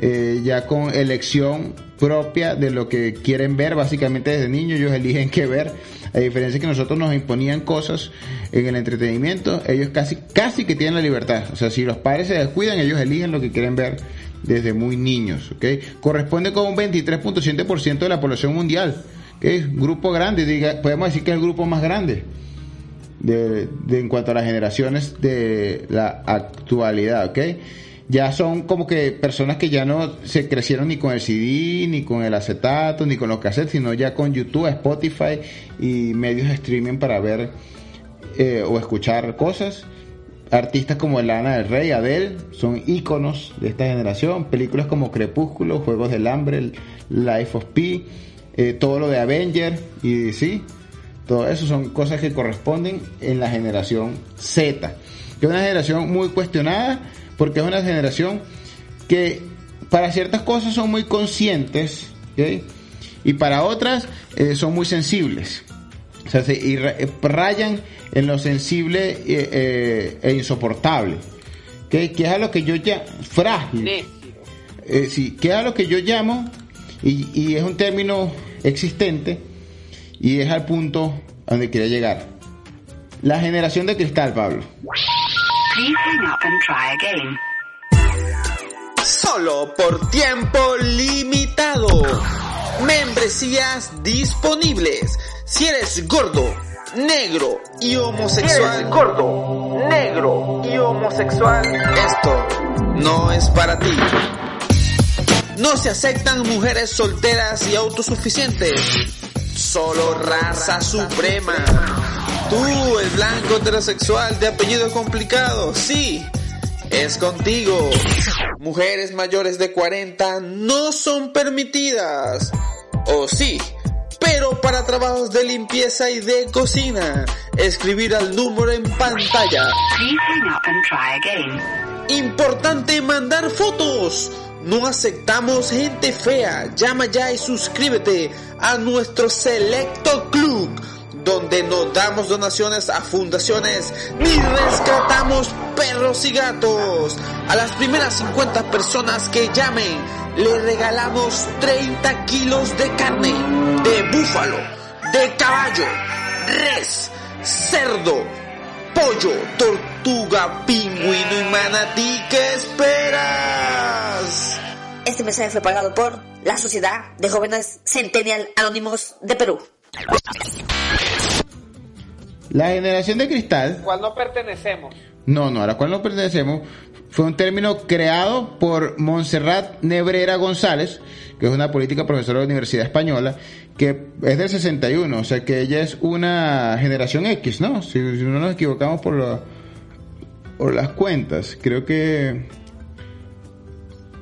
eh, ya con elección propia de lo que quieren ver. Básicamente desde niños ellos eligen qué ver. A diferencia que nosotros nos imponían cosas en el entretenimiento, ellos casi, casi que tienen la libertad. O sea, si los padres se descuidan, ellos eligen lo que quieren ver desde muy niños. ¿ok? Corresponde con un 23.7% de la población mundial. ¿ok? Grupo grande, diga, podemos decir que es el grupo más grande de, de- en cuanto a las generaciones de la actualidad, ¿ok? Ya son como que personas que ya no se crecieron ni con el CD, ni con el acetato, ni con los cassettes, sino ya con YouTube, Spotify y medios de streaming para ver eh, o escuchar cosas. Artistas como Lana del Rey, Adele, son íconos de esta generación. Películas como Crepúsculo, Juegos del Hambre, Life of Pi, eh, todo lo de Avenger y sí, todo eso son cosas que corresponden en la generación Z. que es una generación muy cuestionada, porque es una generación que para ciertas cosas son muy conscientes, ¿ok? y para otras eh, son muy sensibles. O sea, se y eh, rayan en lo sensible eh, e insoportable. ¿ok? Que es a lo que yo ya... Frágil. Eh, sí, que es a lo que yo llamo, y, y es un término existente, y es al punto a donde quería llegar. La generación de cristal, Pablo. Please hang up and try again. Solo por tiempo limitado. Membresías disponibles. Si eres gordo, negro y homosexual. gordo, negro y homosexual. Esto no es para ti. No se aceptan mujeres solteras y autosuficientes. Solo raza suprema. Tú, el blanco heterosexual de apellido complicado, sí, es contigo. Mujeres mayores de 40 no son permitidas. O sí, pero para trabajos de limpieza y de cocina, escribir al número en pantalla. Importante mandar fotos. No aceptamos gente fea. Llama ya y suscríbete a nuestro selecto club, donde no damos donaciones a fundaciones ni rescatamos perros y gatos. A las primeras 50 personas que llamen, le regalamos 30 kilos de carne de búfalo, de caballo, res, cerdo, pollo, tortuga, pingüino y manatí. ¿Qué esperas? Este mensaje fue pagado por la Sociedad de Jóvenes Centennial Anónimos de Perú. La generación de cristal, ¿Cuál no pertenecemos? no, no, a la cual no pertenecemos, fue un término creado por Montserrat Nebrera González, que es una política profesora de la Universidad Española, que es del 61, o sea que ella es una generación X, ¿no? Si, si no nos equivocamos por, la- por las cuentas, creo que...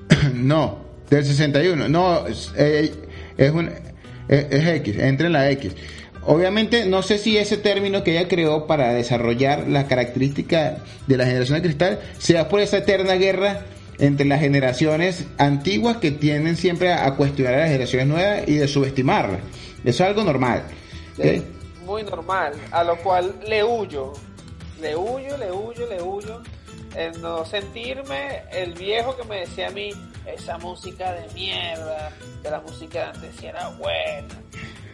no, del 61, no, es, eh, es un... Es, es X, entra en la X. Obviamente, no sé si ese término que ella creó para desarrollar la característica de la generación de cristal sea por esa eterna guerra entre las generaciones antiguas que tienden siempre a, cuestionar a las generaciones nuevas y de subestimarlas. Eso es algo normal. muy normal, a lo cual le huyo. Le huyo, le huyo, le huyo. En no sentirme el viejo que me decía a mí, esa música de mierda, que la música de antes sí era buena.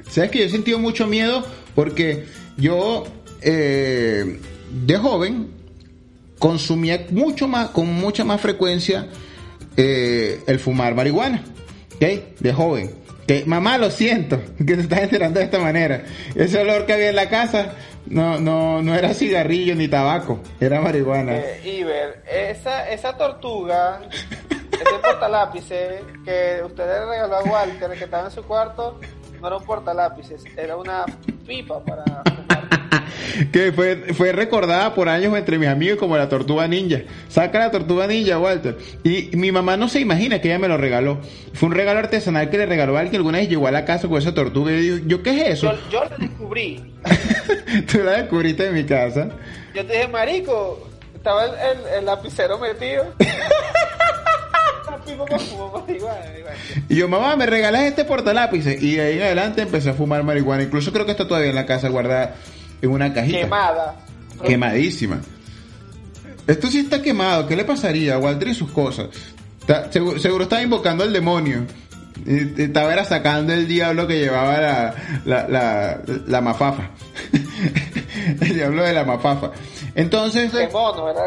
Sabes que yo he sentido mucho miedo porque yo eh, de joven consumía mucho más, con mucha más frecuencia eh, el fumar marihuana, ¿ok? De joven. Que, mamá, lo siento, que te estás enterando de esta manera. Ese olor que había en la casa no, no, no era cigarrillo ni tabaco, era marihuana. Eh, Iber, esa, esa tortuga, ese portalápices que usted le regaló a Walter, que estaba en su cuarto, no era un portalápices, era una pipa para. Que fue, fue recordada por años entre mis amigos como la tortuga ninja. Saca la tortuga ninja, Walter. Y mi mamá no se imagina que ella me lo regaló. Fue un regalo artesanal que le regaló a alguien que alguna vez llegó a la casa con esa tortuga y yo, ¿yo qué es eso? Yo, yo la descubrí. Tú la descubriste en mi casa. Yo te dije, marico, estaba el, el- el lapicero metido. Y yo, mamá, me regalas este portalápices. Y de ahí en adelante empecé a fumar marihuana. Incluso creo que está todavía en la casa guardada en una cajita. Quemada. Quemadísima. Esto sí está quemado. ¿Qué le pasaría a Walter y sus cosas? Está- seguro, seguro estaba invocando al demonio. Estaba era sacando el diablo que llevaba la, la, la, la mafafa. el diablo de la mafafa. Entonces... Qué mono, ¿verdad?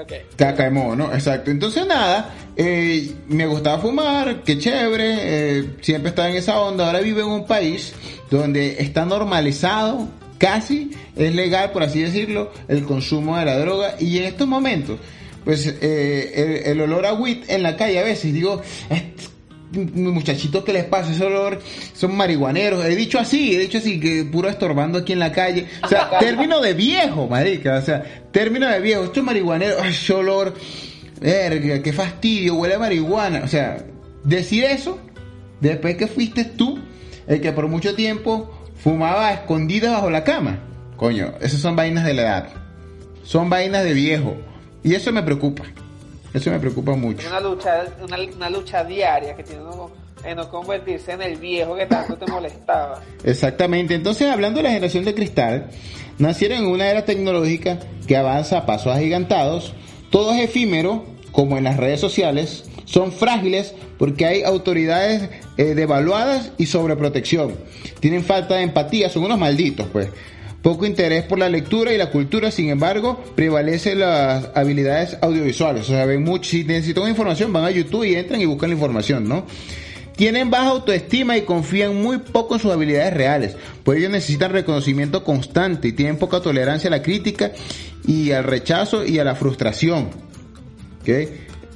Ok. Caca de mono, exacto. Entonces nada, eh, me gustaba fumar, qué chévere, eh, siempre estaba en esa onda. Ahora vivo en un país donde está normalizado, casi es legal, por así decirlo, el consumo de la droga. Y en estos momentos, pues eh, el, el olor a weed en la calle a veces, digo, "Estos muchachitos que les pasa ese olor son marihuaneros he dicho así he dicho así que puro estorbando aquí en la calle. O sea término de viejo marica o sea término de viejo. Esto es marihuanero ay, ese olor verga qué fastidio huele a marihuana o sea decir eso después que fuiste tú el que por mucho tiempo fumaba a escondidas bajo la cama coño esas son vainas de la edad son vainas de viejo. Y eso me preocupa. Eso me preocupa mucho. Una lucha, una, una lucha diaria que tiene uno en no convertirse en el viejo que tanto te molestaba. Exactamente. Entonces, hablando de la generación de cristal, nacieron en una era tecnológica que avanza a pasos agigantados. Todo es efímero, como en las redes sociales. Son frágiles porque hay autoridades eh, devaluadas y sobreprotección. Tienen falta de empatía, son unos malditos, pues. Poco interés por la lectura y la cultura, sin embargo, prevalecen las habilidades audiovisuales. O sea, ven mucho, si necesitan información, van a YouTube y entran y buscan la información, ¿no? Tienen baja autoestima y confían muy poco en sus habilidades reales, pues ellos necesitan reconocimiento constante y tienen poca tolerancia a la crítica y al rechazo y a la frustración. ¿Okay?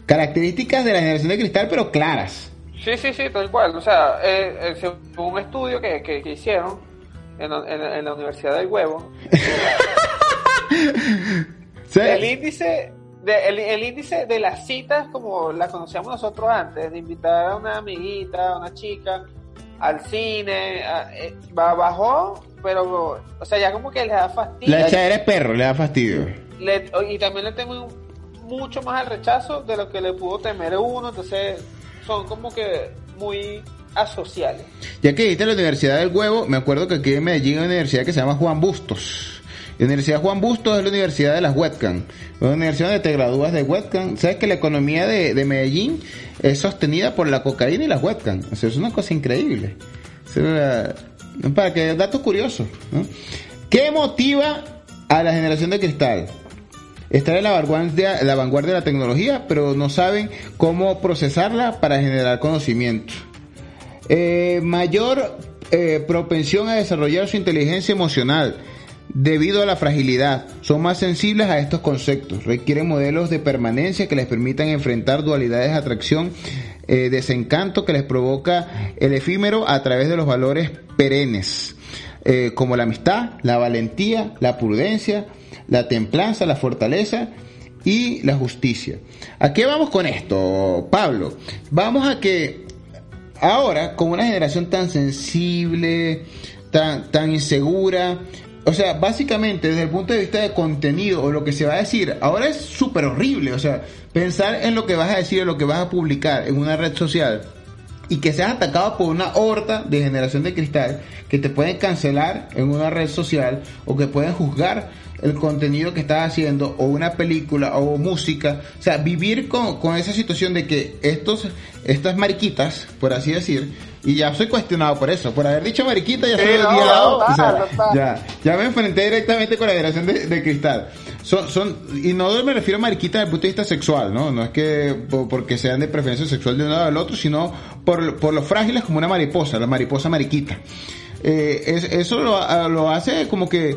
Características de la generación de cristal, pero claras. Sí, sí, sí, tal cual. O sea, eh, eh, según un estudio que, que, que hicieron en, en, en, la Universidad del Huevo, ¿Sí? el índice de, el, el, índice de las citas como las conocíamos nosotros antes, de invitar a una amiguita, a una chica al cine, a, eh, bajó, pero, o sea, ya como que le da fastidio. La echadera perro, le da fastidio. Le, y también le temo mucho más al rechazo de lo que le pudo temer uno, entonces son como que muy asociales. Ya que dijiste la Universidad del Huevo, me acuerdo que aquí en Medellín hay una universidad que se llama Juan Bustos. La Universidad Juan Bustos es la universidad de las webcam. Una universidad donde te gradúas de webcam. Sabes que la economía de, de Medellín es sostenida por la cocaína y las webcam. O sea, es una cosa increíble. Para que, datos curiosos. ¿Qué motiva a la generación de cristal? Estar en la vanguardia, la vanguardia de la tecnología, pero no saben cómo procesarla para generar conocimiento. Eh, mayor eh, propensión a desarrollar su inteligencia emocional debido a la fragilidad. Son más sensibles a estos conceptos. Requieren modelos de permanencia que les permitan enfrentar dualidades de atracción, eh, desencanto que les provoca el efímero a través de los valores perennes, eh, como la amistad, la valentía, la prudencia, la templanza, la fortaleza y la justicia. ¿A qué vamos con esto, Pablo? Vamos a que ahora, con una generación tan sensible, tan, tan insegura, o sea, básicamente desde el punto de vista de contenido o lo que se va a decir, ahora es súper horrible. O sea, pensar en lo que vas a decir, en lo que vas a publicar en una red social y que seas atacado por una horda de generación de cristal que te pueden cancelar en una red social o que pueden juzgar el contenido que estás haciendo o una película o música. O sea, vivir con, con esa situación de que estos, estas mariquitas, por así decir, y ya soy cuestionado por eso, por haber dicho mariquita ya soy no, odiado. no, o sea, ya, ya me enfrenté directamente con la generación de, de cristal. Son, son, y no me refiero a mariquita desde el punto de vista sexual, ¿no? No es que po- porque sean de preferencia sexual de un lado al otro, sino por, por lo frágiles como una mariposa, la mariposa mariquita. Eh, es- eso lo, lo hace como que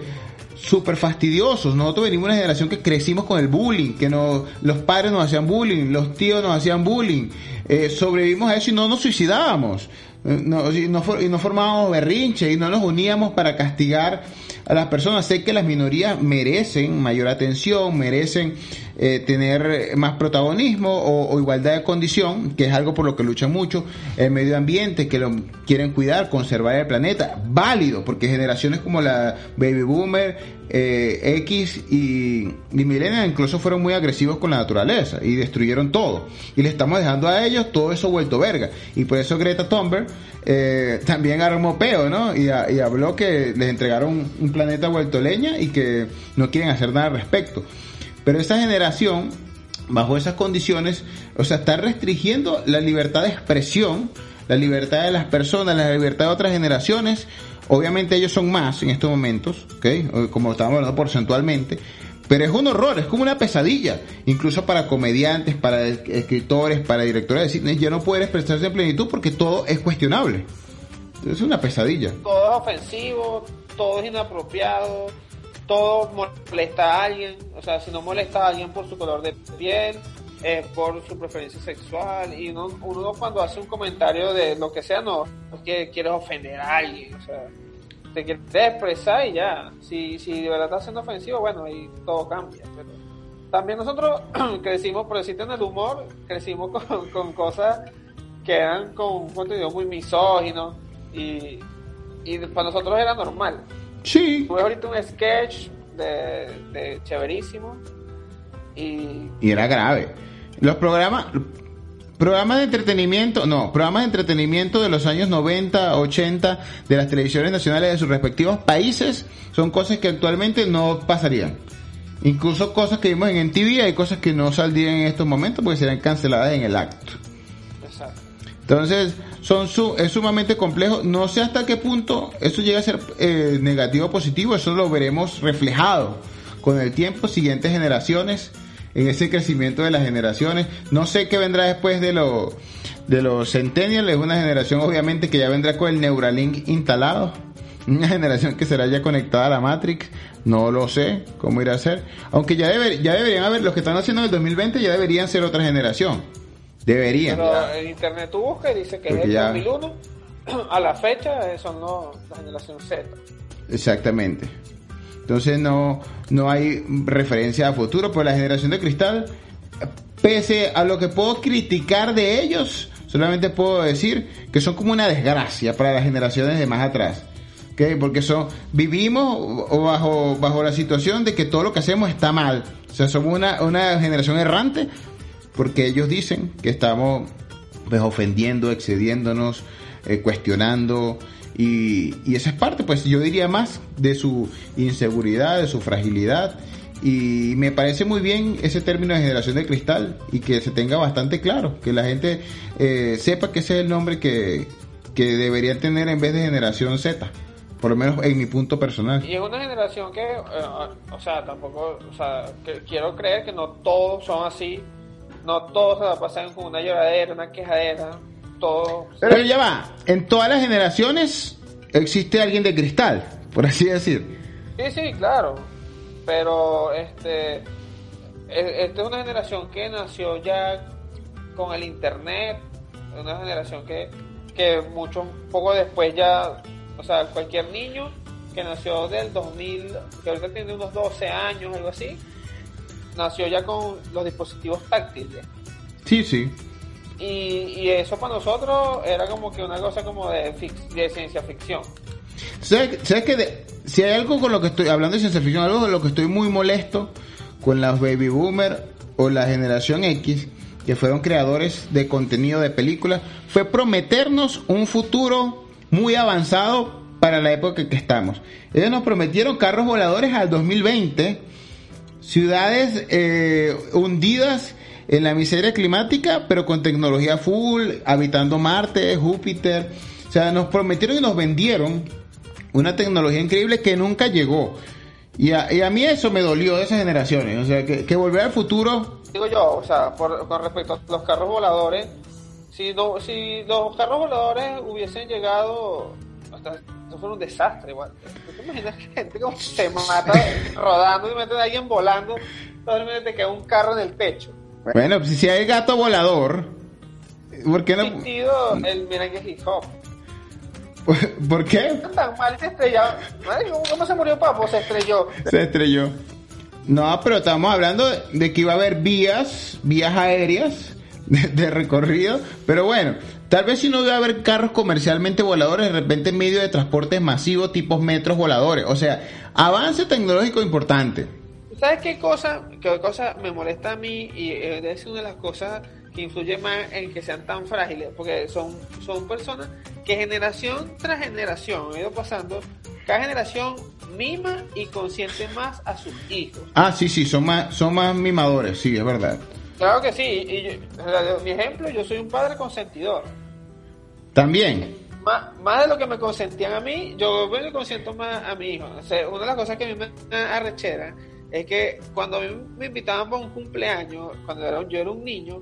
súper fastidiosos. Nosotros venimos de una generación que crecimos con el bullying, que no, los padres nos hacían bullying, los tíos nos hacían bullying. Eh, sobrevivimos a eso y no nos suicidábamos. Eh, No, y, no, y no formábamos berrinche y no nos uníamos para castigar a las personas. Sé que las minorías merecen mayor atención, merecen eh, tener más protagonismo o, o igualdad de condición, que es algo por lo que luchan mucho. El medio ambiente, que lo quieren cuidar, conservar el planeta, válido, porque generaciones como la Baby Boomer, eh, X y, y incluso fueron muy agresivos con la naturaleza y destruyeron todo. Y le estamos dejando a ellos todo eso vuelto verga. Y por eso Greta Thunberg eh, también armó peo, ¿no? Y, y habló que les entregaron un planeta vuelto leña y que no quieren hacer nada al respecto. Pero esa generación, bajo esas condiciones, o sea, está restringiendo la libertad de expresión, la libertad de las personas, la libertad de otras generaciones. Obviamente ellos son más en estos momentos. Como estábamos hablando porcentualmente. Pero es un horror, es como una pesadilla. Incluso para comediantes, para es- escritores, para directores de cine, ya no pueden expresarse en plenitud porque todo es cuestionable. Es una pesadilla. Todo es ofensivo, todo es inapropiado, todo molesta a alguien. O sea, si no molesta a alguien por su color de piel, es por su preferencia sexual. Y uno, uno cuando hace un comentario de lo que sea, no es que quieres ofender a alguien. O sea, te quieres expresar y ya. Si, si de verdad está siendo ofensivo, bueno, ahí todo cambia. Pero también nosotros crecimos, por decirte en el humor, crecimos con, con cosas que eran con un contenido muy misógino y, y para nosotros era normal. Sí. Tú ves ahorita un sketch de, de chéverísimo. Y, Y era grave. Los programas, programas de entretenimiento, no, programas de entretenimiento de los años 90, 80 de las televisiones nacionales de sus respectivos países son cosas que actualmente no pasarían. Incluso cosas que vimos en MTV hay cosas que no saldrían en estos momentos porque serían canceladas en el acto. exacto. Entonces, son su, es sumamente complejo. No sé hasta qué punto eso llega a ser eh, negativo o positivo. Eso lo veremos reflejado con el tiempo, siguientes generaciones, en ese crecimiento de las generaciones. No sé qué vendrá después de, lo, de los Centennials. Es una generación, obviamente, que ya vendrá con el Neuralink instalado. Una generación que será ya conectada a la Matrix. No lo sé cómo irá a ser. Aunque ya, deber- ya deberían haber, los que están haciendo en el 2020 ya deberían ser otra generación. Deberían. Pero en internet tú buscas y dice que es el ya- 2001. A la fecha son los, la generación Z. Exactamente. Entonces no, no hay referencia a futuro, pero la generación de cristal, pese a lo que puedo criticar de ellos, solamente puedo decir que son como una desgracia para las generaciones de más atrás. ¿ok? Porque son, vivimos bajo, bajo la situación de que todo lo que hacemos está mal. O sea, somos una, una generación errante porque ellos dicen que estamos pues, ofendiendo, excediéndonos, eh, cuestionando y, y esa es parte, pues yo diría más de su inseguridad, de su fragilidad y me parece muy bien ese término de generación de cristal y que se tenga bastante claro, que la gente eh, sepa que ese es el nombre que, que debería tener en vez de generación Z, por lo menos en mi punto personal. Y es una generación que, eh, o sea, tampoco, o sea, que quiero creer que no todos son así. No todos se la pasan con una lloradera, una quejadera. Pero ya va, en todas las generaciones existe alguien de cristal, por así decir. Sí, sí, claro. Pero este, e- esta es una generación que nació ya con el internet, una generación que, que mucho poco después ya, o sea, cualquier niño que nació del 2000, que ahorita tiene unos 12 años, algo así, nació ya con los dispositivos táctiles. Sí, sí. Y, eso para nosotros era como que una cosa como de, de ciencia ficción. ¿Sabes, sabes que de- si hay algo con lo que estoy hablando de ciencia ficción, algo de lo que estoy muy molesto con las baby boomer o la generación X, que fueron creadores de contenido de películas, fue prometernos un futuro muy avanzado para la época que estamos. Ellos nos prometieron carros voladores al 2020, ciudades eh, hundidas en la miseria climática, pero con tecnología full, habitando Marte, Júpiter. O sea, nos prometieron y nos vendieron una tecnología increíble que nunca llegó. Y a, y a mí eso me dolió de esas generaciones. O sea, que, que volver al futuro. Digo yo, o sea, por- con respecto a los carros voladores, si, no, si los carros voladores hubiesen llegado, hasta, eso fue un desastre igual. ¿Tú te imaginas que gente como se mata rodando y meten a alguien volando, te queda un carro en el techo? Bueno, pues, si hay gato volador, ¿por qué no? Sentido el Mirangue Hip Hop. ¿Por qué? No tan mal se estrelló. Madre, ¿cómo- ¿Cómo se murió Papo? Se estrelló. Se estrelló. No, pero estamos hablando de, que iba a haber vías, vías aéreas de, de recorrido. Pero bueno, tal vez si no iba a haber carros comercialmente voladores, de repente medio de transportes masivos, tipos metros voladores. O sea, avance tecnológico importante. ¿Sabes qué cosa, qué cosa me molesta a mí? Y eh, es una de las cosas que influye más en que sean tan frágiles, porque son, son personas que generación tras generación han ido pasando, cada generación mima y consiente más a sus hijos. Ah, sí, sí, son más, son más mimadores, sí, es verdad. Claro que sí, y yo- mi ejemplo, yo soy un padre consentidor. También. Más, más de lo que me consentían a mí, yo me consiento más a mi hijo. O sea, una de las cosas que a mí me arrechera es que cuando a mí me invitaban para un cumpleaños, cuando era, yo era un niño,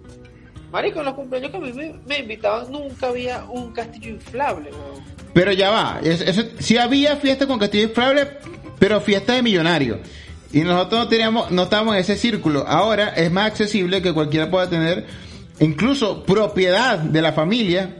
marico, en los cumpleaños que a mí me, me invitaban nunca había un castillo inflable, weón. Pero ya va, eso, eso- sí había fiesta con castillo inflable, pero fiesta de millonarios. Y nosotros no teníamos, no estábamos en ese círculo. Ahora es más accesible que cualquiera pueda tener, incluso propiedad de la familia,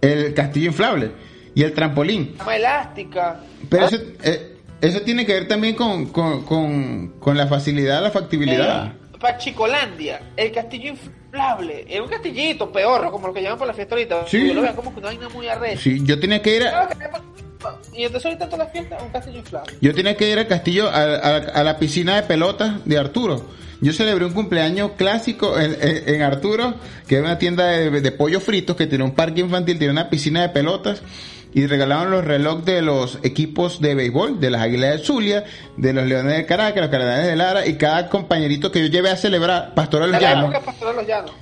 el castillo inflable y el trampolín. Cama elástica. Pero eso, eh, eso tiene que ver también con, con, con, con la facilidad, la factibilidad. Para Chicolandia, el castillo inflable. Era un castillito peor, como lo que llaman para la fiesta ahorita. Sí. Yo lo veía como que una vaina muy arrecha. Sí, yo tenía que ir a, Y entonces ahorita toda la fiesta un castillo inflado. Yo tenía que ir al castillo, a, a- a la piscina de pelotas de Arturo. Yo celebré un cumpleaños clásico en, en- en Arturo, que era una tienda de, de pollos fritos que tiene un parque infantil, tiene una piscina de pelotas. Y regalaron los relojes de los equipos de béisbol, de las Águilas de Zulia, de los Leones de Caracas, los Cardenales de Lara, y cada compañerito que yo llevé a celebrar, Pastor de los De la Llanos, de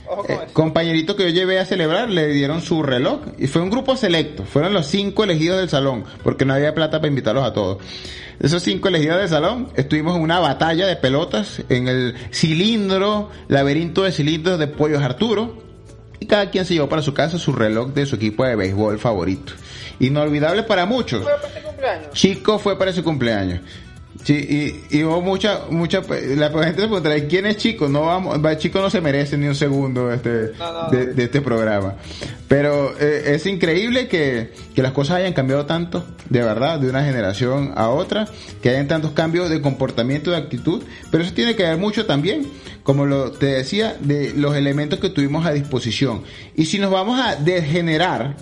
con eh, eso. compañerito que yo llevé a celebrar le dieron su reloj y fue un grupo selecto. Fueron los cinco elegidos del salón porque no había plata para invitarlos a todos. Esos cinco elegidos del salón estuvimos en una batalla de pelotas en el cilindro, laberinto de cilindros de Pollos Arturo. Y cada quien se llevó para su casa su reloj de su equipo de béisbol favorito. Inolvidable para muchos. Fue para este cumpleaños. Chico fue para su cumpleaños. Sí, y, y hubo mucha, mucha, la gente se preguntará, ¿y ¿quién es Chico? No vamos, va, Chico no se merece ni un segundo este, No, no. De, de este programa. Pero eh, es increíble que, que las cosas hayan cambiado tanto, de verdad, de una generación a otra, que hayan tantos cambios de comportamiento, de actitud, pero eso tiene que ver mucho también, como lo te decía, de los elementos que tuvimos a disposición. Y si nos vamos a degenerar,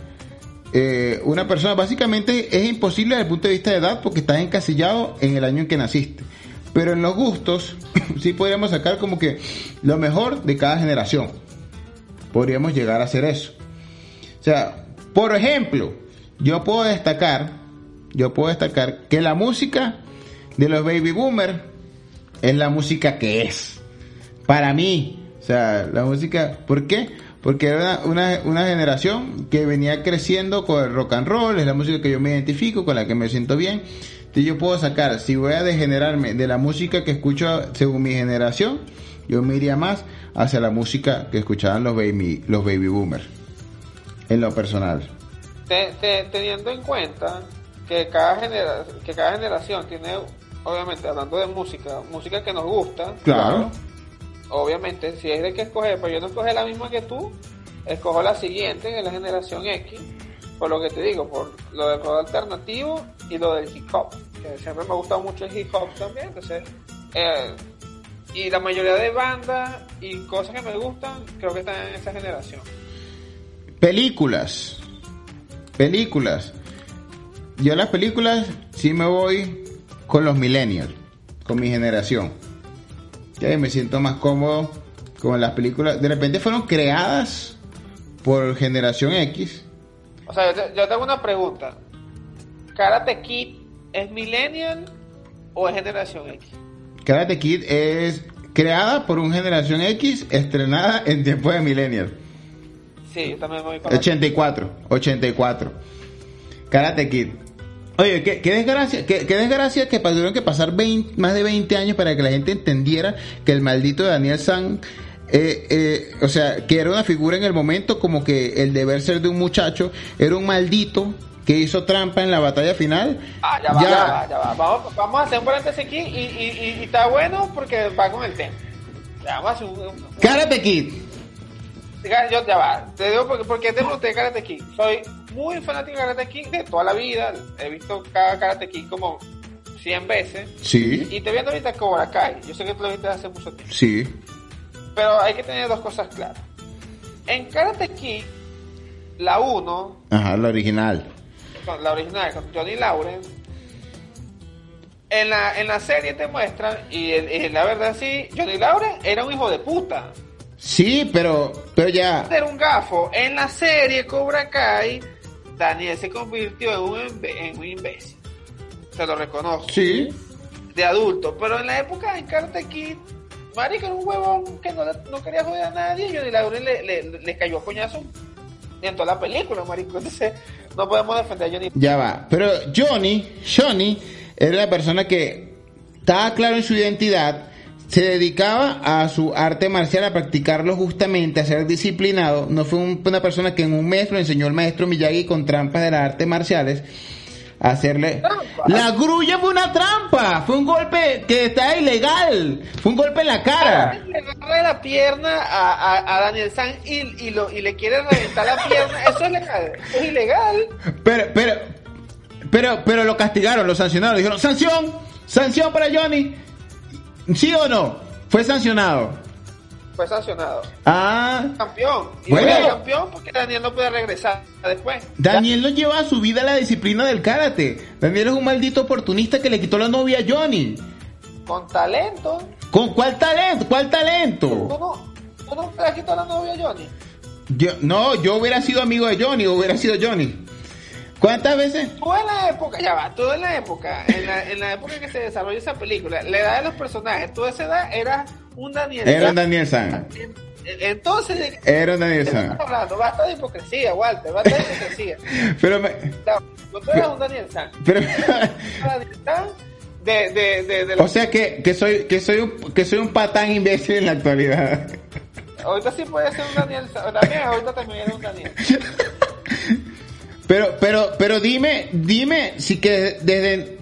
eh, una persona básicamente es imposible desde el punto de vista de edad porque estás encasillado en el año en que naciste. Pero en los gustos sí podríamos sacar como que lo mejor de cada generación. Podríamos llegar a hacer eso. O sea, por ejemplo, yo puedo destacar, yo puedo destacar que la música de los baby boomers es la música que es. Para mí, o sea, la música, ¿por qué? Porque era una, una, generación que venía creciendo con el rock and roll, es la música que yo me identifico, con la que me siento bien. Entonces yo puedo sacar, si voy a degenerarme de la música que escucho según mi generación, yo me iría más hacia la música que escuchaban los baby, los baby boomers, en lo personal. Te- te- teniendo en cuenta que cada, genera- que cada generación tiene, obviamente, hablando de música, música que nos gusta. Claro. Obviamente, si es de que escoger, pero yo no escoge la misma que tú, escojo la siguiente, que es la generación X, por lo que te digo, por lo del rock alternativo y lo del hip hop, que siempre me ha gustado mucho el hip hop también, entonces, eh, y la mayoría de bandas y cosas que me gustan, creo que están en esa generación. Películas. Películas. Yo las películas sí me voy con los millennials, con mi generación. Me siento más cómodo con las películas. De repente fueron creadas por generación X. O sea, yo te, yo te hago una pregunta. ¿Karate Kid es millennial o es generación X? Karate Kid es creada por un generación X, estrenada en tiempo de millennial. Sí, yo también me voy con la- 84, 84. Karate Kid. Oye, qué, qué desgracia, qué, qué desgracia que tuvieron que pasar 20 más de 20 años para que la gente entendiera que el maldito Daniel San, eh, eh, o sea, que era una figura en el momento como que el deber ser de un muchacho era un maldito que hizo trampa en la batalla final. Ah, ya va, ya, va, ya va. Vamos, vamos a hacer un paréntesis aquí y, y, y- y está bueno porque va con el tema. Vamos a hacer un... un- un- Karate Kid. Yo ya va. Te digo porque, porque te pregunté de Karate Kid. Soy muy fanático de Karate Kid de toda la vida. He visto cada Karate Kid como 100 veces. Sí, Y te viendo ahorita Cobra Kai. Yo sé que tú lo viste hace mucho tiempo. sí. Pero hay que tener dos cosas claras. En Karate Kid, la 1, Ajá, la original. con la original, con Johnny Lawrence, en la, en la serie te muestran, y, en- la verdad sí, Johnny Lawrence era un hijo de puta. Sí, pero, pero ya. Era un gafo. En la serie Cobra Kai, Daniel se convirtió en un, en un imbécil. Se lo reconozco. Sí. De adulto. Pero en la época de Karate Kid, Marico era un huevón que no, no quería joder a nadie. Y Johnny Lawrence le, le, le cayó a coñazo en toda la película, Marico. Entonces, no podemos defender a Johnny. Ya va. Pero Johnny, Johnny, era la persona que estaba claro en su identidad, se dedicaba a su arte marcial, a practicarlo justamente, a ser disciplinado. No fue un- una persona que en un mes lo enseñó el maestro Miyagi con trampas de las artes marciales. a Hacerle. La grulla fue una trampa. Fue un golpe que está ilegal. Fue un golpe en la cara. Le agarra la pierna a, a, a Daniel San y, y, lo, y le quiere reventar la pierna. Eso es legal. Eso es ilegal. Pero, pero, pero, pero lo castigaron, lo sancionaron. Dijeron, sanción, sanción para Johnny. ¿Sí o no? Fue sancionado. fue sancionado. Ah, Campeón. Y Bueno. campeón porque Daniel no puede regresar después. Daniel no lleva a su vida la disciplina del karate. Daniel es un maldito oportunista que le quitó la novia a Johnny. Con talento. ¿Con cuál talento? ¿Cuál ¿Tú talento? no, tú no le has quitado la novia a Johnny? Yo, no, yo hubiera sido amigo de Johnny, hubiera sido Johnny. ¿Cuántas veces? Tú en la época, ya va, tú en la época, en la, en la época que se desarrolló esa película, la edad de los personajes, tú a esa edad eras un Daniel. Era un. Daniel San. Entonces, ¿de qué Era un Daniel San. hablando? Basta de hipocresía, Walter, basta de hipocresía. Pero me, No, tú eras un Daniel San. pero, Daniel San de, de, de, de o sea que, que soy, que soy un, que soy un patán imbécil en la actualidad. Ahorita sí puede ser un Daniel San. También ahorita también era un Daniel. Pero, pero, pero dime, dime si que desde,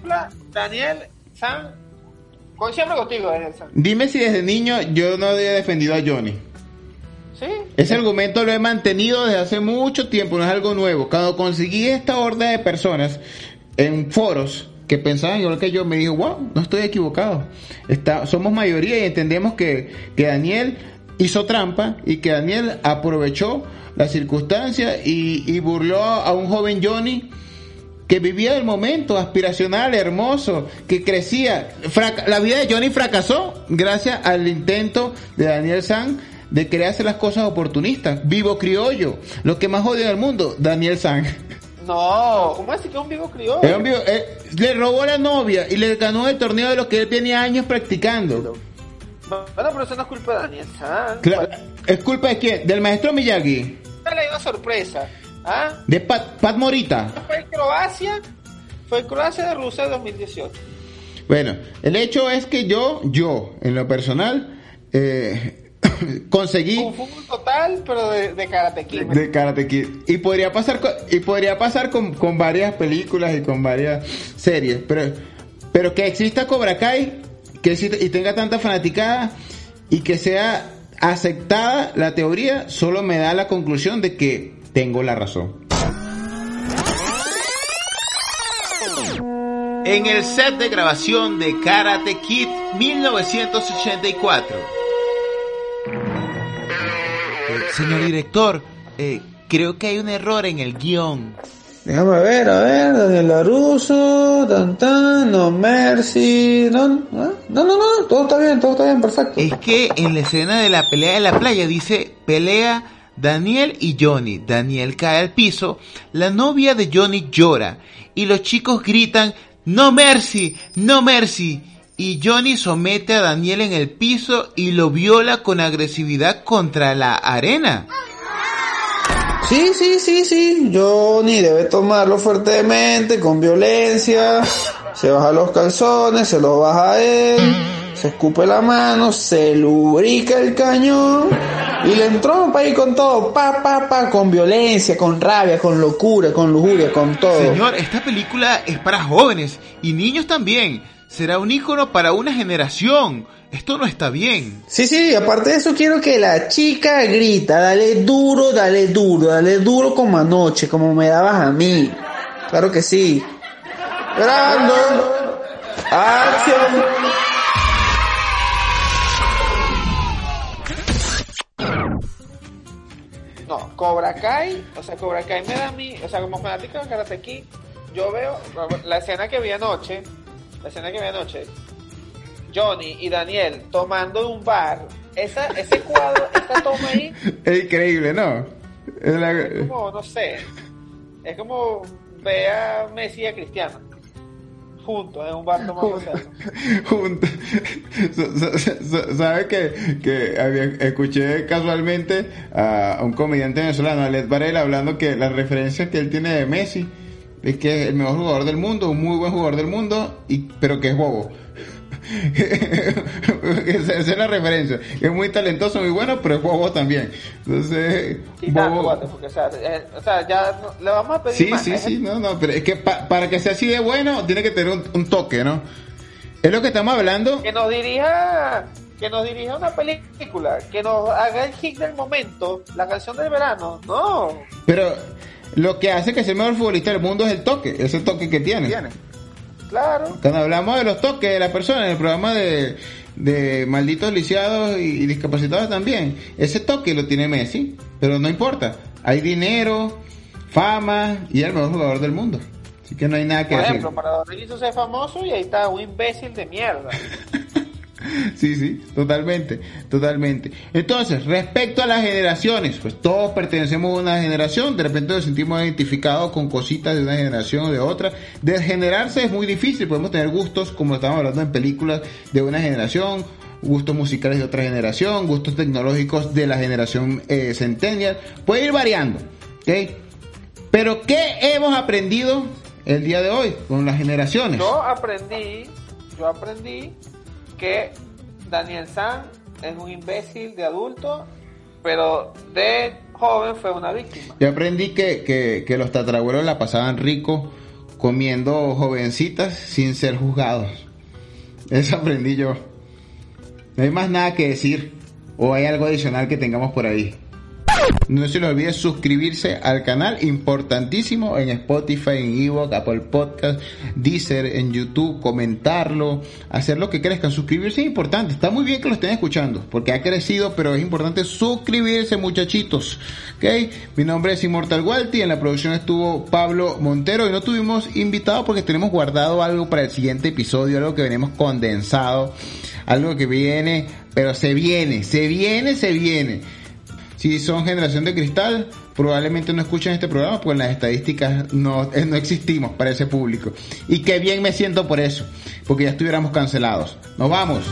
Daniel San. Con, siempre contigo, Daniel San. dime si desde niño yo no había defendido a Johnny. ¿Sí? Ese argumento lo he mantenido desde hace mucho tiempo, no es algo nuevo. Cuando conseguí esta horda de personas en foros que pensaban igual que yo, me dijo, wow, no estoy equivocado. Está, somos mayoría y entendemos que, que Daniel hizo trampa y que Daniel aprovechó la circunstancia y, y burló a un joven Johnny que vivía el momento aspiracional, hermoso, que crecía. Fraca- la vida de Johnny fracasó gracias al intento de Daniel San de querer hacer las cosas oportunistas. Vivo criollo, lo que más odia del mundo, Daniel San. No, ¿cómo así que es un vivo criollo? Era un vivo- eh, le robó la novia y le ganó el torneo de lo que él tenía años practicando. Bueno, pero eso no es culpa de Daniel San. Claro, ¿Es culpa de quién? Del maestro Miyagi, una sorpresa. ¿Ah? de Pat, Pat Morita. Fue en Croacia. Fue en Croacia de Rusia 2018. Bueno, el hecho es que yo, yo, en lo personal, eh, conseguí Un fútbol total, pero de, de Karate Kid. de Karate Kid. Y podría pasar con, y podría pasar con, con varias películas y con varias series. Pero, pero que exista Cobra Kai, que exista, y tenga tanta fanaticada y que sea aceptada la teoría, solo me da la conclusión de que tengo la razón. En el set de grabación de Karate Kid 1984. señor director, eh, creo que hay un error en el guion. Déjame ver, a ver, Daniel Laruso, tan tan, no Mercy, no, no, no, no, no, todo está bien, todo está bien, perfecto. Es que en la escena de la pelea de la playa dice pelea Daniel y Johnny. Daniel cae al piso, la novia de Johnny llora y los chicos gritan no mercy, no mercy. Y Johnny somete a Daniel en el piso y lo viola con agresividad contra la arena. Sí, sí, sí, sí, Johnny debe tomarlo fuertemente, con violencia, se baja los calzones, se los baja a él, se escupe la mano, se lubrica el cañón y le entró para ir con todo, pa, pa, pa, con violencia, con rabia, con locura, con lujuria, con todo. Señor, esta película es para jóvenes y niños también. Será un ícono para una generación. Esto no está bien. Sí, sí, aparte de eso quiero que la chica grita, dale duro, dale duro, dale duro como anoche, como me dabas a mí. Claro que sí. Grabando. Acción. No, Cobra Kai, o sea, Cobra Kai me da a mí, o sea, como fanático de Karate Kid, yo veo la escena que vi anoche, la escena que vi anoche, Johnny y Daniel tomando en un bar, esa, ese cuadro, esa toma ahí, Es increíble, ¿no? Es la- es como, no sé, es como ver a Messi y a Cristiano juntos en un bar tomando juntos. ¿Sabes que, que había- escuché casualmente a un comediante venezolano, Alex Varela, hablando que la referencia que él tiene de Messi es que es el mejor jugador del mundo, un muy buen jugador del mundo, y, pero que es bobo. esa, es la referencia. Es muy talentoso, muy bueno, pero es bobo también. Entonces, tanto, bobo. porque, o sea, eh, o sea, ya le vamos a pedir Sí, más. sí, ¿eh? sí, no, no, pero es que pa- para que sea así de bueno, tiene que tener un, un toque, ¿no? Es lo que estamos hablando. que nos dirija que nos dirija una película que nos haga el hit del momento la canción del verano no Pero lo que hace que sea el mejor futbolista del mundo es el toque, ese toque que tiene. claro Cuando hablamos de los toques de la persona en el programa de, de malditos lisiados y, y discapacitados también. Ese toque lo tiene Messi, pero no importa. Hay dinero, fama y es el mejor jugador del mundo. Así que no hay nada que Por decir. ejemplo, Maradona quiso ser famoso y ahí está un imbécil de mierda. Sí, sí, totalmente, totalmente. Entonces, respecto a las generaciones, pues todos pertenecemos a una generación, de repente nos sentimos identificados con cositas de una generación o de otra. Desgenerarse es muy difícil, podemos tener gustos, como estamos hablando en películas, de una generación, gustos musicales de otra generación, gustos tecnológicos de la generación eh, centennial, puede ir variando, ¿ok? Pero, ¿qué hemos aprendido el día de hoy con las generaciones? Yo aprendí, yo aprendí que Daniel San es un imbécil de adulto, pero de joven fue una víctima. Yo aprendí que, que, que los tatarabuelos la pasaban rico comiendo jovencitas sin ser juzgados. Eso aprendí yo. No hay más nada que decir. O hay algo adicional que tengamos por ahí. No se les olvide suscribirse al canal, importantísimo en Spotify, en Evox, Apple Podcast, Deezer, en YouTube, comentarlo, hacer lo que crezcan. Suscribirse es importante. Está muy bien que lo estén escuchando, porque ha crecido, pero es importante suscribirse, muchachitos. ¿Ok? Mi nombre es Immortal Walti, en la producción estuvo Pablo Montero y no tuvimos invitado porque tenemos guardado algo para el siguiente episodio, algo que venimos condensado, algo que viene, pero se viene, se viene, se viene. Si son generación de cristal, probablemente no escuchen este programa porque en las estadísticas no, eh, no existimos para ese público. Y qué bien me siento por eso, porque ya estuviéramos cancelados. Nos vamos.